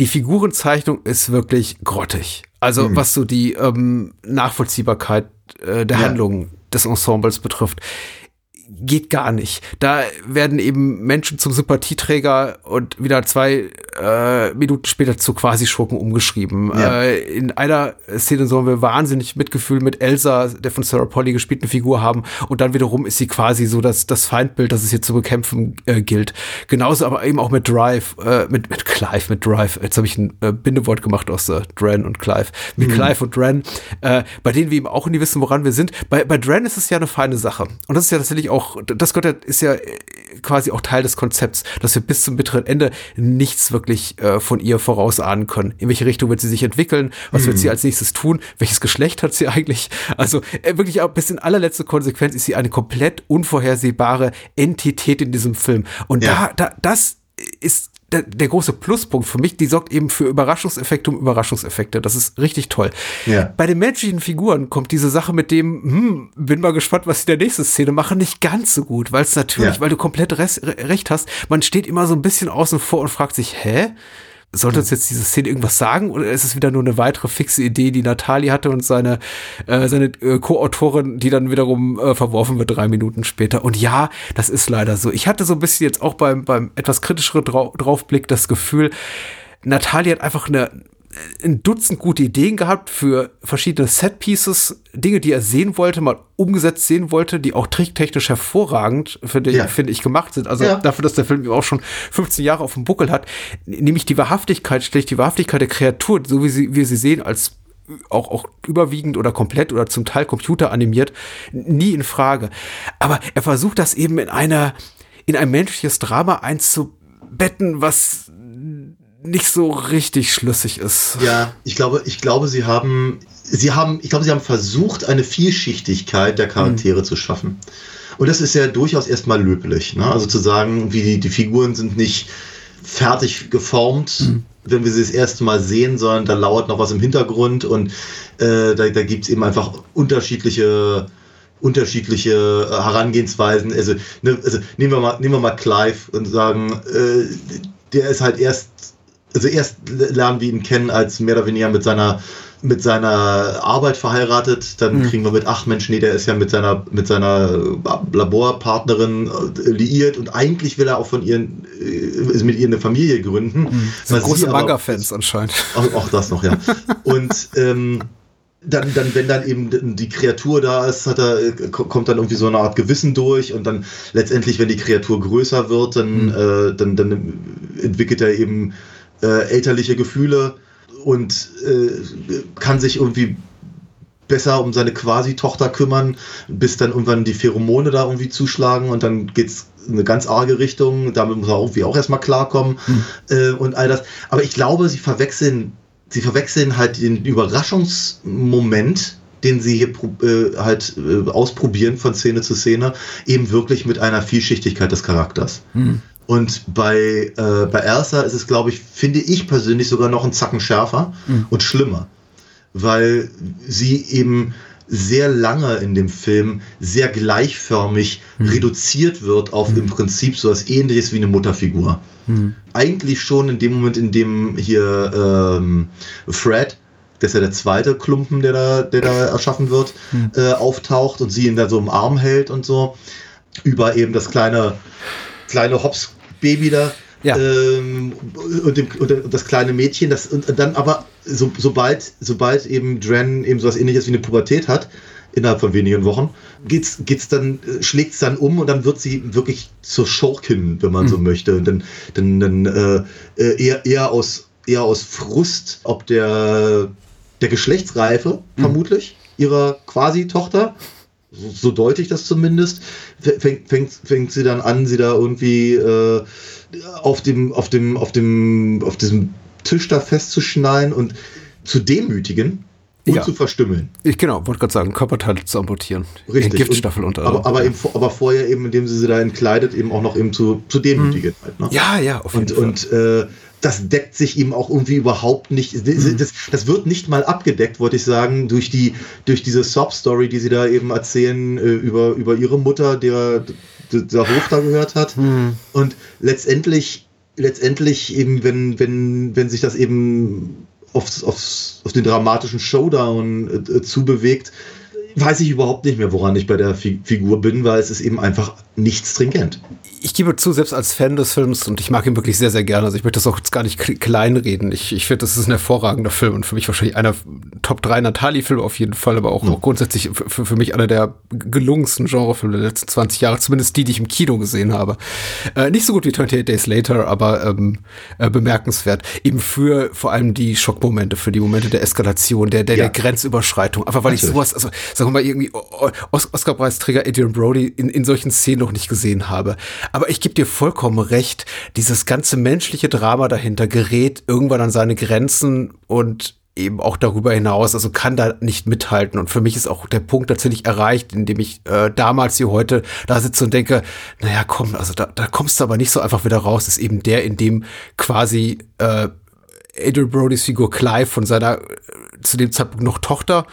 Die Figurenzeichnung ist wirklich grottig. Also mhm. was so die ähm, Nachvollziehbarkeit äh, der ja. Handlung des Ensembles betrifft geht gar nicht. Da werden eben Menschen zum Sympathieträger und wieder zwei äh, Minuten später zu quasi Schurken umgeschrieben. Ja. Äh, in einer Szene sollen wir wahnsinnig Mitgefühl mit Elsa, der von Sarah Polly gespielten Figur haben und dann wiederum ist sie quasi so das, das Feindbild, das es hier zu bekämpfen äh, gilt. Genauso aber eben auch mit Drive, äh, mit, mit Clive, mit Drive. Jetzt habe ich ein äh, Bindewort gemacht aus äh, Dren und Clive. Mit mhm. Clive und Dren, äh, bei denen wir eben auch nie wissen, woran wir sind. Bei, bei Dren ist es ja eine feine Sache. Und das ist ja tatsächlich auch das gehört, ist ja äh, quasi auch Teil des Konzepts, dass wir bis zum bitteren Ende nichts wirklich äh, von ihr vorausahnen können. In welche Richtung wird sie sich entwickeln? Was mhm. wird sie als nächstes tun? Welches Geschlecht hat sie eigentlich? Also äh, wirklich auch bis in allerletzte Konsequenz ist sie eine komplett unvorhersehbare Entität in diesem Film. Und ja. da, da, das ist der, der, große Pluspunkt für mich, die sorgt eben für Überraschungseffekte um Überraschungseffekte. Das ist richtig toll. Ja. Bei den menschlichen Figuren kommt diese Sache mit dem, hm, bin mal gespannt, was sie in der nächsten Szene machen, nicht ganz so gut, weil es natürlich, ja. weil du komplett recht hast, man steht immer so ein bisschen außen vor und fragt sich, hä? Sollte uns jetzt diese Szene irgendwas sagen oder ist es wieder nur eine weitere fixe Idee, die Natalie hatte und seine, äh, seine äh, Co-Autorin, die dann wiederum äh, verworfen wird drei Minuten später? Und ja, das ist leider so. Ich hatte so ein bisschen jetzt auch beim, beim etwas kritischeren Drau Draufblick das Gefühl, Natalie hat einfach eine ein Dutzend gute Ideen gehabt für verschiedene Set-Pieces, Dinge, die er sehen wollte, mal umgesetzt sehen wollte, die auch tricktechnisch hervorragend, finde ja. ich, finde ich, gemacht sind. Also ja. dafür, dass der Film auch schon 15 Jahre auf dem Buckel hat, nämlich die Wahrhaftigkeit, ich die Wahrhaftigkeit der Kreatur, so wie sie, wir sie sehen, als auch, auch überwiegend oder komplett oder zum Teil computeranimiert, nie in Frage. Aber er versucht das eben in einer, in ein menschliches Drama einzubetten, was nicht so richtig schlüssig ist. Ja, ich glaube, ich glaube, sie haben, sie haben, ich glaube, sie haben versucht, eine Vielschichtigkeit der Charaktere mhm. zu schaffen. Und das ist ja durchaus erstmal löblich. Ne? Also zu sagen, wie die, die Figuren sind nicht fertig geformt, mhm. wenn wir sie das erste Mal sehen, sondern da lauert noch was im Hintergrund und äh, da, da gibt es eben einfach unterschiedliche unterschiedliche äh, Herangehensweisen. Also, ne, also nehmen wir mal nehmen wir mal Clive und sagen, äh, der ist halt erst also erst lernen wir ihn kennen als mehr oder weniger mit seiner mit seiner Arbeit verheiratet, dann mhm. kriegen wir mit, ach Mensch, nee, der ist ja mit seiner, mit seiner Laborpartnerin äh, liiert und eigentlich will er auch von ihren, äh, mit ihr eine Familie gründen. Mhm. Sind große Manga-Fans anscheinend. Auch, auch, das noch, ja. und ähm, dann, dann, wenn dann eben die Kreatur da ist, hat er, kommt dann irgendwie so eine Art Gewissen durch und dann letztendlich, wenn die Kreatur größer wird, dann, mhm. äh, dann, dann entwickelt er eben äh, elterliche Gefühle und äh, kann sich irgendwie besser um seine Quasi-Tochter kümmern, bis dann irgendwann die Pheromone da irgendwie zuschlagen und dann geht es in eine ganz arge Richtung. Damit muss er irgendwie auch erstmal klarkommen mhm. äh, und all das. Aber ich glaube, sie verwechseln, sie verwechseln halt den Überraschungsmoment, den sie hier äh, halt äh, ausprobieren von Szene zu Szene, eben wirklich mit einer Vielschichtigkeit des Charakters. Mhm. Und bei, äh, bei Elsa ist es, glaube ich, finde ich persönlich sogar noch einen Zacken schärfer mhm. und schlimmer, weil sie eben sehr lange in dem Film sehr gleichförmig mhm. reduziert wird auf mhm. im Prinzip so etwas ähnliches wie eine Mutterfigur. Mhm. Eigentlich schon in dem Moment, in dem hier ähm, Fred, das ist ja der zweite Klumpen, der da, der da erschaffen wird, mhm. äh, auftaucht und sie ihn da so im Arm hält und so, über eben das kleine kleine Hops-Baby da. Ja. Ähm, und, dem, und, das kleine Mädchen, das und dann aber so, sobald, sobald eben Dren eben sowas ähnliches wie eine Pubertät hat, innerhalb von wenigen Wochen, geht's, geht's dann, schlägt es dann um und dann wird sie wirklich zur Schurkin, wenn man mhm. so möchte. Und dann, dann, dann äh, äh, eher, eher aus eher aus Frust, ob der der Geschlechtsreife mhm. vermutlich ihrer quasi Tochter so, so deute ich das zumindest, fängt, fängt, fängt sie dann an, sie da irgendwie äh, auf dem, auf dem, auf dem, auf diesem Tisch da festzuschneiden und zu demütigen und ja. zu verstümmeln. Ich genau, wollte gerade sagen, Körperteile zu amputieren. Richtig. Giftstaffel unter. Aber, aber, eben, aber vorher eben, indem sie sie da entkleidet, eben auch noch eben zu, zu demütigen. Mhm. Halt, ne? Ja, ja, auf jeden und, Fall. Und äh, das deckt sich ihm auch irgendwie überhaupt nicht. Mhm. Das, das, wird nicht mal abgedeckt, wollte ich sagen, durch die durch diese Sob-Story, die sie da eben erzählen äh, über, über ihre Mutter, der der Hof da gehört hat. Mhm. Und letztendlich, letztendlich eben, wenn, wenn, wenn sich das eben aufs, aufs, auf den dramatischen Showdown äh, äh zubewegt, weiß ich überhaupt nicht mehr, woran ich bei der Figur bin, weil es ist eben einfach nicht stringent ich gebe zu, selbst als Fan des Films, und ich mag ihn wirklich sehr, sehr gerne, also ich möchte das auch jetzt gar nicht kleinreden. Ich, ich finde, das ist ein hervorragender Film und für mich wahrscheinlich einer Top 3 Natali-Filme auf jeden Fall, aber auch, mhm. auch grundsätzlich für, für mich einer der gelungensten Genrefilme der letzten 20 Jahre, zumindest die, die ich im Kino gesehen habe. Äh, nicht so gut wie 28 Days Later, aber ähm, äh, bemerkenswert. Eben für vor allem die Schockmomente, für die Momente der Eskalation, der, der, ja. der Grenzüberschreitung. Einfach weil Natürlich. ich sowas, also sagen wir mal irgendwie Oscar-Preisträger Adrian Brody in, in solchen Szenen noch nicht gesehen habe. Aber ich gebe dir vollkommen recht, dieses ganze menschliche Drama dahinter gerät irgendwann an seine Grenzen und eben auch darüber hinaus, also kann da nicht mithalten. Und für mich ist auch der Punkt tatsächlich erreicht, in dem ich äh, damals wie heute da sitze und denke, naja, komm, also da, da kommst du aber nicht so einfach wieder raus, ist eben der, in dem quasi äh, Adrian Brodys Figur Clive von seiner äh, zu dem Zeitpunkt noch Tochter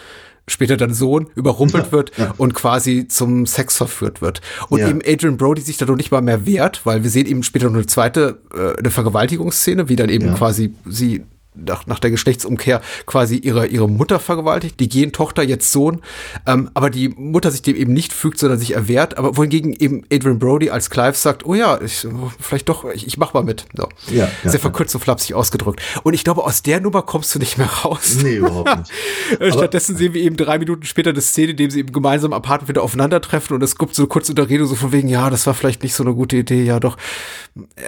später dann Sohn, überrumpelt ja, wird ja. und quasi zum Sex verführt wird. Und ja. eben Adrian Brody sich dadurch nicht mal mehr wehrt, weil wir sehen eben später noch eine zweite, äh, eine Vergewaltigungsszene, wie dann eben quasi sie nach, nach der Geschlechtsumkehr quasi ihre, ihre Mutter vergewaltigt, die Gentochter, jetzt Sohn, ähm, aber die Mutter sich dem eben nicht fügt, sondern sich erwehrt, aber wohingegen eben Adrian Brody als Clive sagt, oh ja, ich, vielleicht doch, ich, ich mach mal mit. So. Ja, ja, Sehr verkürzt und flapsig ausgedrückt. Und ich glaube, aus der Nummer kommst du nicht mehr raus. Nee, überhaupt nicht. Stattdessen sehen wir eben drei Minuten später eine Szene, in dem sie eben gemeinsam am Apartment wieder aufeinandertreffen und es gibt so eine kurze Unterredung so von wegen, ja, das war vielleicht nicht so eine gute Idee, ja doch.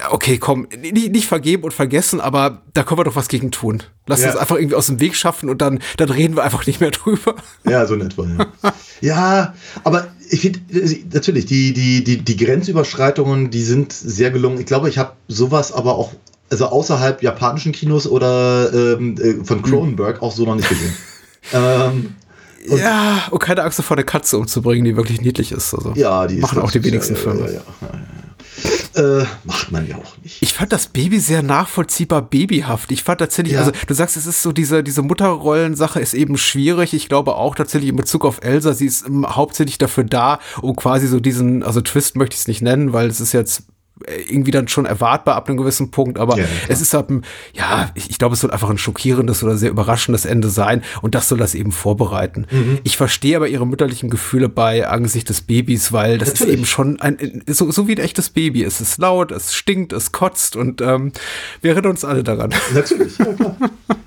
Okay, komm, nicht, nicht vergeben und vergessen, aber da können wir doch was gegen tun. Lass Ja. uns einfach irgendwie aus dem Weg schaffen und dann, dann reden wir einfach nicht mehr drüber. Ja, so in etwa, ja. ja, aber ich finde, natürlich, die, die, die, die Grenzüberschreitungen, die sind sehr gelungen. Ich glaube, ich habe sowas aber auch, also außerhalb japanischen Kinos oder ähm, äh, von Cronenberg auch so noch nicht gesehen. ähm, Und- ja, und keine Angst davor, eine Katze umzubringen, die wirklich niedlich ist. Also. ja, die ist Machen auch die wenigsten ja, Filme. Ja, ja. Äh, macht man ja auch nicht. Ich fand das Baby sehr nachvollziehbar babyhaft. Ich fand tatsächlich, Ja. also du sagst, es ist so diese, diese Mutterrollensache ist eben schwierig. Ich glaube auch tatsächlich in Bezug auf Elsa, sie ist ähm, hauptsächlich dafür da, um quasi so diesen, also Twist möchte ich es nicht nennen, weil es ist jetzt irgendwie dann schon erwartbar ab einem gewissen Punkt, aber Ja, es ist halt ein, ja, ich, ich glaube, es soll einfach ein schockierendes oder sehr überraschendes Ende sein und das soll das eben vorbereiten. Mhm. Ich verstehe aber ihre mütterlichen Gefühle bei Angesicht des Babys, weil das Natürlich. ist eben schon ein, so, so wie ein echtes Baby. Es ist laut, es stinkt, es kotzt und ähm, wir erinnern uns alle daran. Natürlich, ja klar.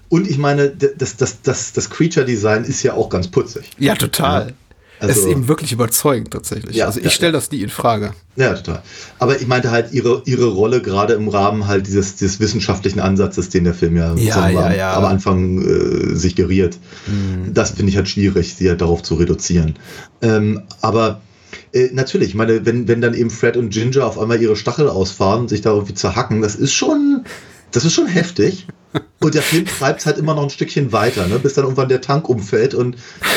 Und ich meine, das, das, das, das Creature-Design ist ja auch ganz putzig. Ja, total. Ja, es ist also- eben wirklich überzeugend tatsächlich. Ja, also ich ja, stelle das nie in Frage. Ja, total. Aber ich meinte halt ihre, ihre Rolle gerade im Rahmen halt dieses, dieses wissenschaftlichen Ansatzes, den der Film ja, Ja, ja, am- ja. am Anfang äh, sich geriert. Das finde ich halt schwierig, sie halt darauf zu reduzieren. Ähm, aber äh, natürlich, ich meine, wenn, wenn dann eben Fred und Ginger auf einmal ihre Stachel ausfahren und sich da irgendwie zerhacken, das ist schon, das ist schon heftig. Und der Film treibt es halt immer noch ein Stückchen weiter, ne, bis dann irgendwann der Tank umfällt und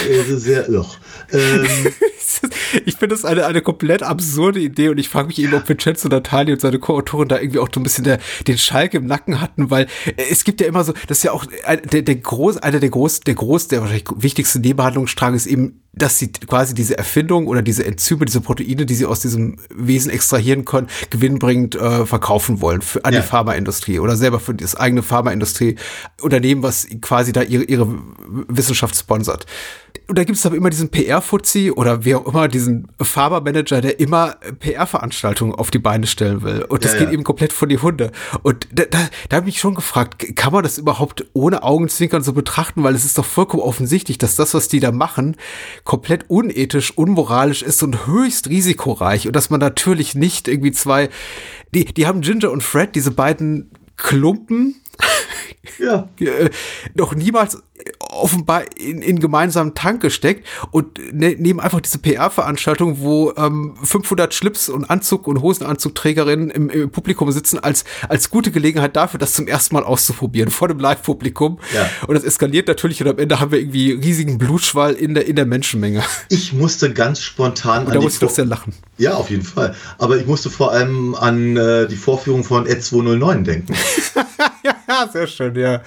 äh, sehr, ugh. ähm, Ich finde das eine, eine komplett absurde Idee und ich frage mich eben, ob Vincenzo Natali und seine Co-Autorin da irgendwie auch so ein bisschen der, den Schalk im Nacken hatten, weil äh, es gibt ja immer so, das ist ja auch ein, der, der groß, einer der groß, der groß, der wahrscheinlich wichtigste Nebenhandlungsstrang ist eben, dass sie quasi diese Erfindung oder diese Enzyme, diese Proteine, die sie aus diesem Wesen extrahieren können, gewinnbringend äh, verkaufen wollen für, an Ja. die Pharmaindustrie oder selber für das eigene Pharmaindustrie Unternehmen, was quasi da ihre, ihre Wissenschaft sponsert. Und da gibt es aber immer diesen PR-Fuzzi oder wer auch immer, diesen Pharma-Manager, der immer PR-Veranstaltungen auf die Beine stellen will. Und das Ja, geht ja. eben komplett von die Hunde. Und da, da, da habe ich mich schon gefragt, kann man das überhaupt ohne Augenzwinkern so betrachten? Weil es ist doch vollkommen offensichtlich, dass das, was die da machen, komplett unethisch, unmoralisch ist und höchst risikoreich. Und dass man natürlich nicht irgendwie zwei, die, die haben Ginger und Fred, diese beiden Klumpen, ja. äh, noch niemals offenbar in, in gemeinsamen Tank gesteckt und ne, nehmen einfach diese PR-Veranstaltung, wo ähm, 500 Schlips und Anzug und Hosenanzugträgerinnen im, im Publikum sitzen, als, als gute Gelegenheit dafür, das zum ersten Mal auszuprobieren, vor dem Live-Publikum. Ja. Und das eskaliert natürlich und am Ende haben wir irgendwie riesigen Blutschwall in der, in der Menschenmenge. Ich musste ganz spontan Und da die muss ich doch sehr lachen. Ja, auf jeden Fall. Aber ich musste vor allem an äh, die Vorführung von Ed 209 denken. ja, sehr schön, ja. Ja.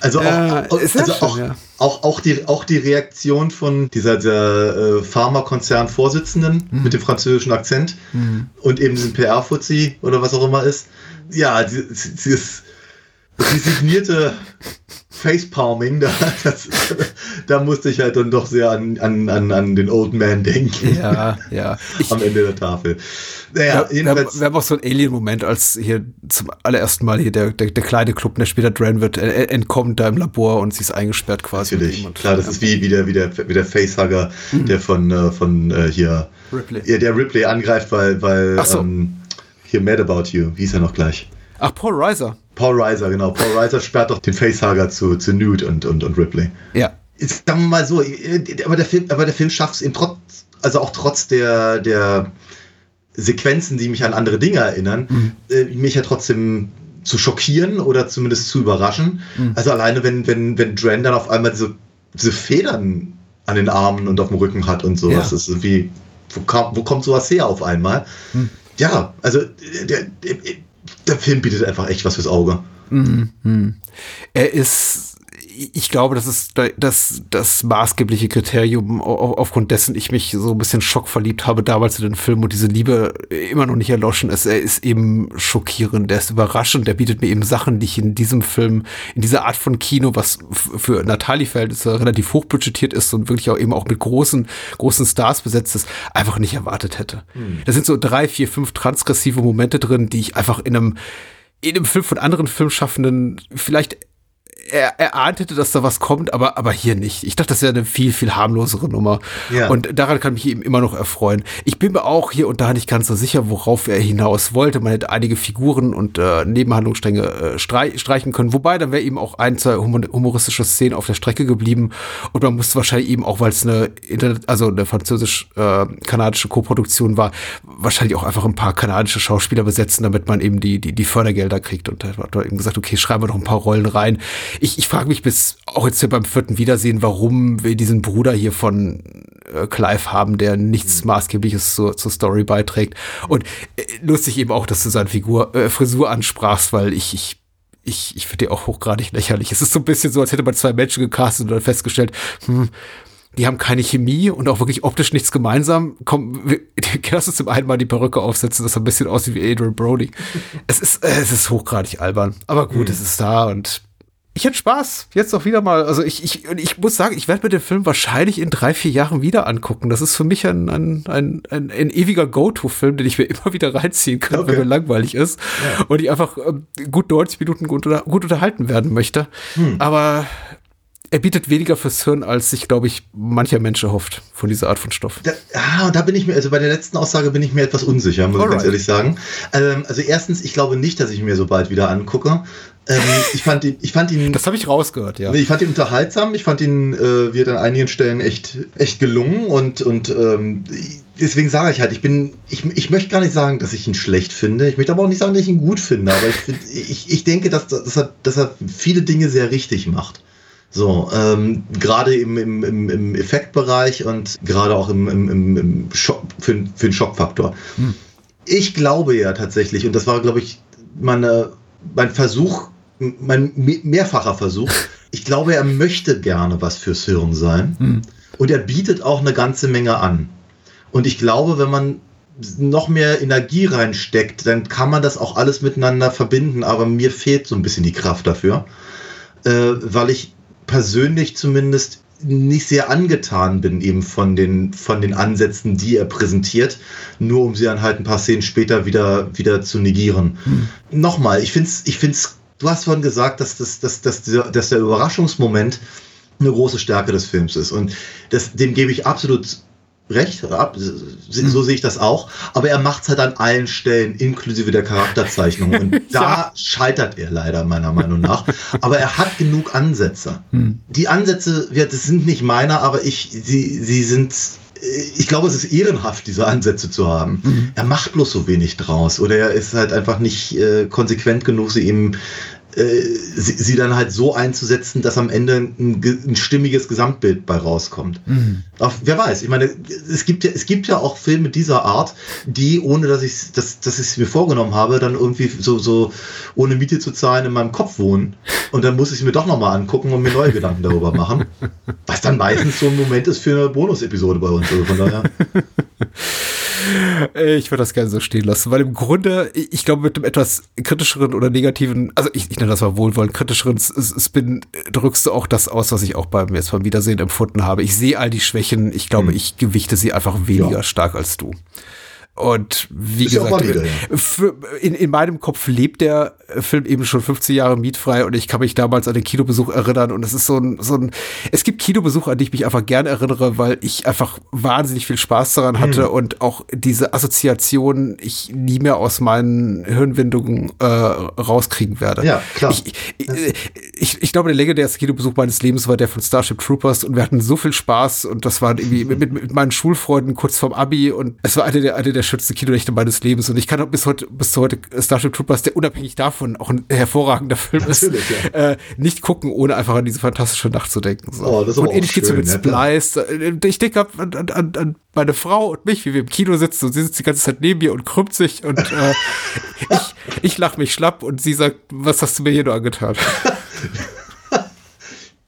Also, Ja, auch, ist sehr also schön, auch, ja. auch, auch, die, auch die Reaktion von dieser, dieser äh, Pharmakonzern-Vorsitzenden Mhm. mit dem französischen Akzent und eben diesem PR-Fuzzi oder was auch immer ist. Ja, die- dieses resignierte Facepalming, da, das, da musste ich halt dann doch sehr an, an, an, an den Old Man denken. Ja, ja. Ich, am Ende der Tafel. Naja, Ja, wir, haben, jedenfalls. wir haben auch so einen Alien-Moment, als hier zum allerersten Mal hier der, der, der kleine Club, der später Dran wird, äh, entkommt da im Labor und sie ist eingesperrt quasi. Natürlich, klar, das ist wie, wie der, wie der, wie der Facehugger, der von, äh, von äh, hier, Ripley. ja, der Ripley angreift, weil, weil so. ähm, hier Mad About You, wie hieß er noch gleich? Ach, Paul Reiser. Paul Reiser, genau. Paul Reiser sperrt doch den Facehugger zu, zu Nude und, und, und Ripley. Ja. Jetzt sagen wir mal so, äh, aber der Film, aber der Film schafft es eben trotz, also auch trotz der, der Sequenzen, die mich an andere Dinge erinnern, äh, mich ja trotzdem zu schockieren oder zumindest zu überraschen. Also alleine, wenn, wenn, wenn Dren dann auf einmal diese, diese Federn an den Armen und auf dem Rücken hat und sowas, Ja. das ist irgendwie, wo, kam, wo kommt sowas her auf einmal? Ja, also äh, der, der, der Film bietet einfach echt was fürs Auge. Er ist, ich glaube, das ist das, das maßgebliche Kriterium, aufgrund dessen ich mich so ein bisschen schockverliebt habe damals in den Film und diese Liebe immer noch nicht erloschen ist. Er ist eben schockierend, er ist überraschend, er bietet mir eben Sachen, die ich in diesem Film, in dieser Art von Kino, was für Natalie-Verhältnisse relativ hochbudgetiert ist und wirklich auch eben auch mit großen, großen Stars besetzt ist, einfach nicht erwartet hätte. Hm. Da sind so drei, vier, fünf transgressive Momente drin, die ich einfach in einem in einem Film von anderen Filmschaffenden vielleicht er, er ahnte, dass da was kommt, aber, aber hier nicht. Ich dachte, das wäre eine viel, viel harmlosere Nummer. Ja. Und daran kann mich eben immer noch erfreuen. Ich bin mir auch hier und da nicht ganz so sicher, worauf er hinaus wollte. Man hätte einige Figuren und äh, Nebenhandlungsstränge äh, streichen können. Wobei, dann wäre eben auch ein, zwei humoristische Szenen auf der Strecke geblieben. Und man musste wahrscheinlich eben auch, weil es eine Internet, also eine französisch-kanadische äh, Koproduktion war, wahrscheinlich auch einfach ein paar kanadische Schauspieler besetzen, damit man eben die, die, die Fördergelder kriegt. Und da hat man eben gesagt, okay, schreiben wir doch ein paar Rollen rein ich, ich frage mich bis auch jetzt beim vierten Wiedersehen, warum wir diesen Bruder hier von äh, Clive haben, der nichts mhm. Maßgebliches zur, zur Story beiträgt. Und äh, lustig eben auch, dass du seine Figur, äh, Frisur ansprachst, weil ich, ich ich, ich finde die auch hochgradig lächerlich. Es ist so ein bisschen so, als hätte man zwei Menschen gecastet und dann festgestellt, hm, die haben keine Chemie und auch wirklich optisch nichts gemeinsam. Komm, lass uns zum einen mal die Perücke aufsetzen, das ein bisschen aussieht wie Adrian Brody. es ist, äh, es ist hochgradig albern. Aber gut, mhm. es ist da und ich hätte Spaß, jetzt auch wieder mal. Also ich, ich, ich muss sagen, ich werde mir den Film wahrscheinlich in drei, vier Jahren wieder angucken. Das ist für mich ein, ein, ein, ein, ein ewiger Go-To-Film, den ich mir immer wieder reinziehen kann, okay. wenn mir langweilig ist. Ja. Und ich einfach ähm, gut 90 Minuten gut, unter, gut unterhalten werden möchte. Hm. Aber er bietet weniger fürs Hirn, als sich, glaube ich, mancher Mensch erhofft von dieser Art von Stoff. Da, ah, da bin ich mir, also bei der letzten Aussage bin ich mir etwas unsicher, muss Alright. ich ganz ehrlich sagen. Ähm, also erstens, ich glaube nicht, dass ich mir so bald wieder angucke. Ähm, ich fand ihn, ich fand ihn. Das habe ich rausgehört, ja. Ich fand ihn unterhaltsam. Ich fand ihn, äh, wird an einigen Stellen echt, echt gelungen und und ähm, deswegen sage ich halt, ich bin, ich, ich möchte gar nicht sagen, dass ich ihn schlecht finde. Ich möchte aber auch nicht sagen, dass ich ihn gut finde. Aber ich, find, ich, ich denke, dass, dass, er, dass er viele Dinge sehr richtig macht. So, ähm, gerade im, im, im, im Effektbereich und gerade auch im, im, im Schock, für, für den Schockfaktor. Hm. Ich glaube ja tatsächlich, und das war, glaube ich, meine, mein Versuch, mein mehrfacher Versuch. Ich glaube, er möchte gerne was fürs Hirn sein. Mhm. Und er bietet auch eine ganze Menge an. Und ich glaube, wenn man noch mehr Energie reinsteckt, dann kann man das auch alles miteinander verbinden. Aber mir fehlt so ein bisschen die Kraft dafür, äh, weil ich persönlich zumindest nicht sehr angetan bin eben von den, von den Ansätzen, die er präsentiert, nur um sie dann halt ein paar Szenen später wieder, wieder zu negieren. Hm. Nochmal, ich finde es, ich find's, du hast vorhin gesagt, dass, dass, dass, dass, dieser, dass der Überraschungsmoment eine große Stärke des Films ist. Und das, dem gebe ich absolut recht, ab, so mhm. sehe ich das auch, aber er macht es halt an allen Stellen, inklusive der Charakterzeichnung. Und da ja. scheitert er leider, meiner Meinung nach. Aber er hat genug Ansätze. Mhm. Die Ansätze, das sind nicht meine, aber ich, sie, sie sind ich glaube, es ist ehrenhaft, diese Ansätze zu haben. Mhm. Er macht bloß so wenig draus oder er ist halt einfach nicht äh, konsequent genug, sie ihm äh, sie, sie, dann halt so einzusetzen, dass am Ende ein, ein stimmiges Gesamtbild bei rauskommt. Mhm. Auf, wer weiß, ich meine, es gibt ja, es gibt ja auch Filme dieser Art, die, ohne dass ich dass, dass ich es mir vorgenommen habe, dann irgendwie so, so ohne Miete zu zahlen in meinem Kopf wohnen. Und dann muss ich es mir doch nochmal angucken und mir neue Gedanken darüber machen. Was dann meistens so ein Moment ist für eine Bonus-Episode bei uns. Also von daher. Ich würde das gerne so stehen lassen, weil im Grunde, ich glaube, mit einem etwas kritischeren oder negativen, also ich, ich nenne das mal wohlwollend, kritischeren Spin drückst du auch das aus, was ich auch beim jetzt beim Wiedersehen empfunden habe. Ich sehe all die Schwächen, ich glaube, hm. ich gewichte sie einfach weniger ja. stark als du. Und wie ist gesagt, wieder, ja. in, in meinem Kopf lebt der Film eben schon 15 Jahre mietfrei und ich kann mich damals an den Kinobesuch erinnern und es ist so ein, so ein, es gibt Kinobesuche, an die ich mich einfach gerne erinnere, weil ich einfach wahnsinnig viel Spaß daran hatte hm. und auch diese Assoziation ich nie mehr aus meinen Hirnwindungen äh, rauskriegen werde. Ja, klar. Ich, ich, ich, ich glaube, der legendärste Kinobesuch meines Lebens war der von Starship Troopers und wir hatten so viel Spaß und das war irgendwie mit, mit meinen Schulfreunden kurz vorm Abi und es war eine der, eine der schönsten Kinonächte meines Lebens. Und ich kann bis heute, bis zu heute Starship Troopers, der unabhängig davon auch ein hervorragender Film ist, ja. äh, nicht gucken, ohne einfach an diese fantastische Nacht zu denken. So. Oh, und ähnlich geht's mit Splice. Äh, ich denke an, an, an, meine Frau und mich, wie wir im Kino sitzen und sie sitzt die ganze Zeit neben mir und krümmt sich und äh, ich, ich lach mich schlapp und sie sagt, was hast du mir hier nur angetan?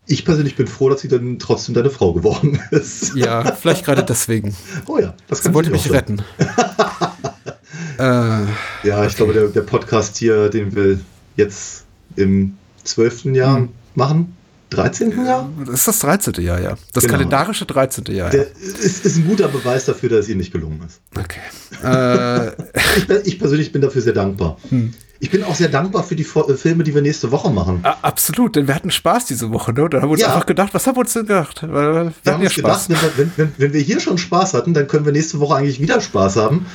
ich persönlich bin froh, dass sie dann trotzdem deine Frau geworden ist. Ja, vielleicht gerade deswegen. Oh ja, das kann Sie wollte mich retten. äh, ja, ich okay. glaube, der, der, Podcast hier, den wir jetzt im zwölften Jahr hm. machen, 13. Jahr? Das ist das 13. Jahr, ja. Das genau. kalendarische 13. Jahr. Der ja. ist, ist, ein guter Beweis dafür, dass es ihnen nicht gelungen ist. Okay. Äh. ich, ich, persönlich bin dafür sehr dankbar. Hm. Ich bin auch sehr dankbar für die äh, Filme, die wir nächste Woche machen. Absolut, denn wir hatten Spaß diese Woche, ne? Da haben wir uns ja. einfach gedacht, was haben wir uns denn gedacht? Wir, wir haben uns Spaß. gedacht, wenn, wenn, wenn, wir hier schon Spaß hatten, dann können wir nächste Woche eigentlich wieder Spaß haben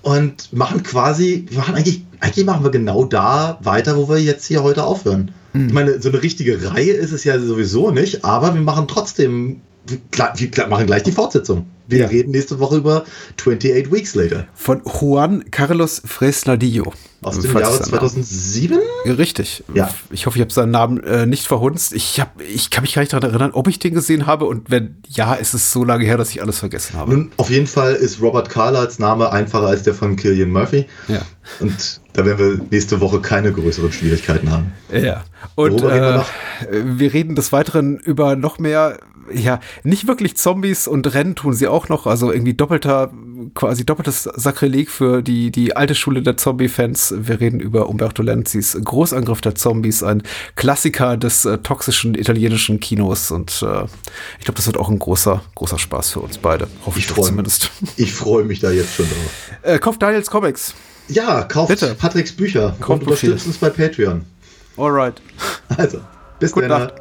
und machen quasi, wir machen eigentlich, eigentlich machen wir genau da weiter, wo wir jetzt hier heute aufhören. Ich meine, so eine richtige Reihe ist es ja sowieso nicht, aber wir machen trotzdem, wir machen gleich die Fortsetzung. Wir ja. reden nächste Woche über 28 Weeks Later. Von Juan Carlos Fresnadillo. Aus dem Jahre 2007? Richtig. Ja. Ich hoffe, ich habe seinen Namen äh, nicht verhunzt. Ich, hab, ich kann mich gar nicht daran erinnern, ob ich den gesehen habe. Und wenn ja, ist es so lange her, dass ich alles vergessen habe. Nun, auf jeden Fall ist Robert Carlards Name einfacher als der von Killian Murphy. Ja. Und da werden wir nächste Woche keine größeren Schwierigkeiten haben. Ja. Und äh, wir reden des Weiteren über noch mehr ja, nicht wirklich Zombies und Rennen tun sie auch noch, also irgendwie doppelter, quasi doppeltes Sakrileg für die, die alte Schule der Zombie-Fans. Wir reden über Umberto Lenzis Großangriff der Zombies, ein Klassiker des äh, toxischen italienischen Kinos und äh, ich glaube, das wird auch ein großer, großer Spaß für uns beide. Hoffe ich, ich freu, zumindest. Ich freue mich da jetzt schon drauf. Äh, kauft Daniels Comics. Ja, kauft Bitte. Patricks Bücher kauft und unterstützt uns bei Patreon. Alright. Also, bis dann.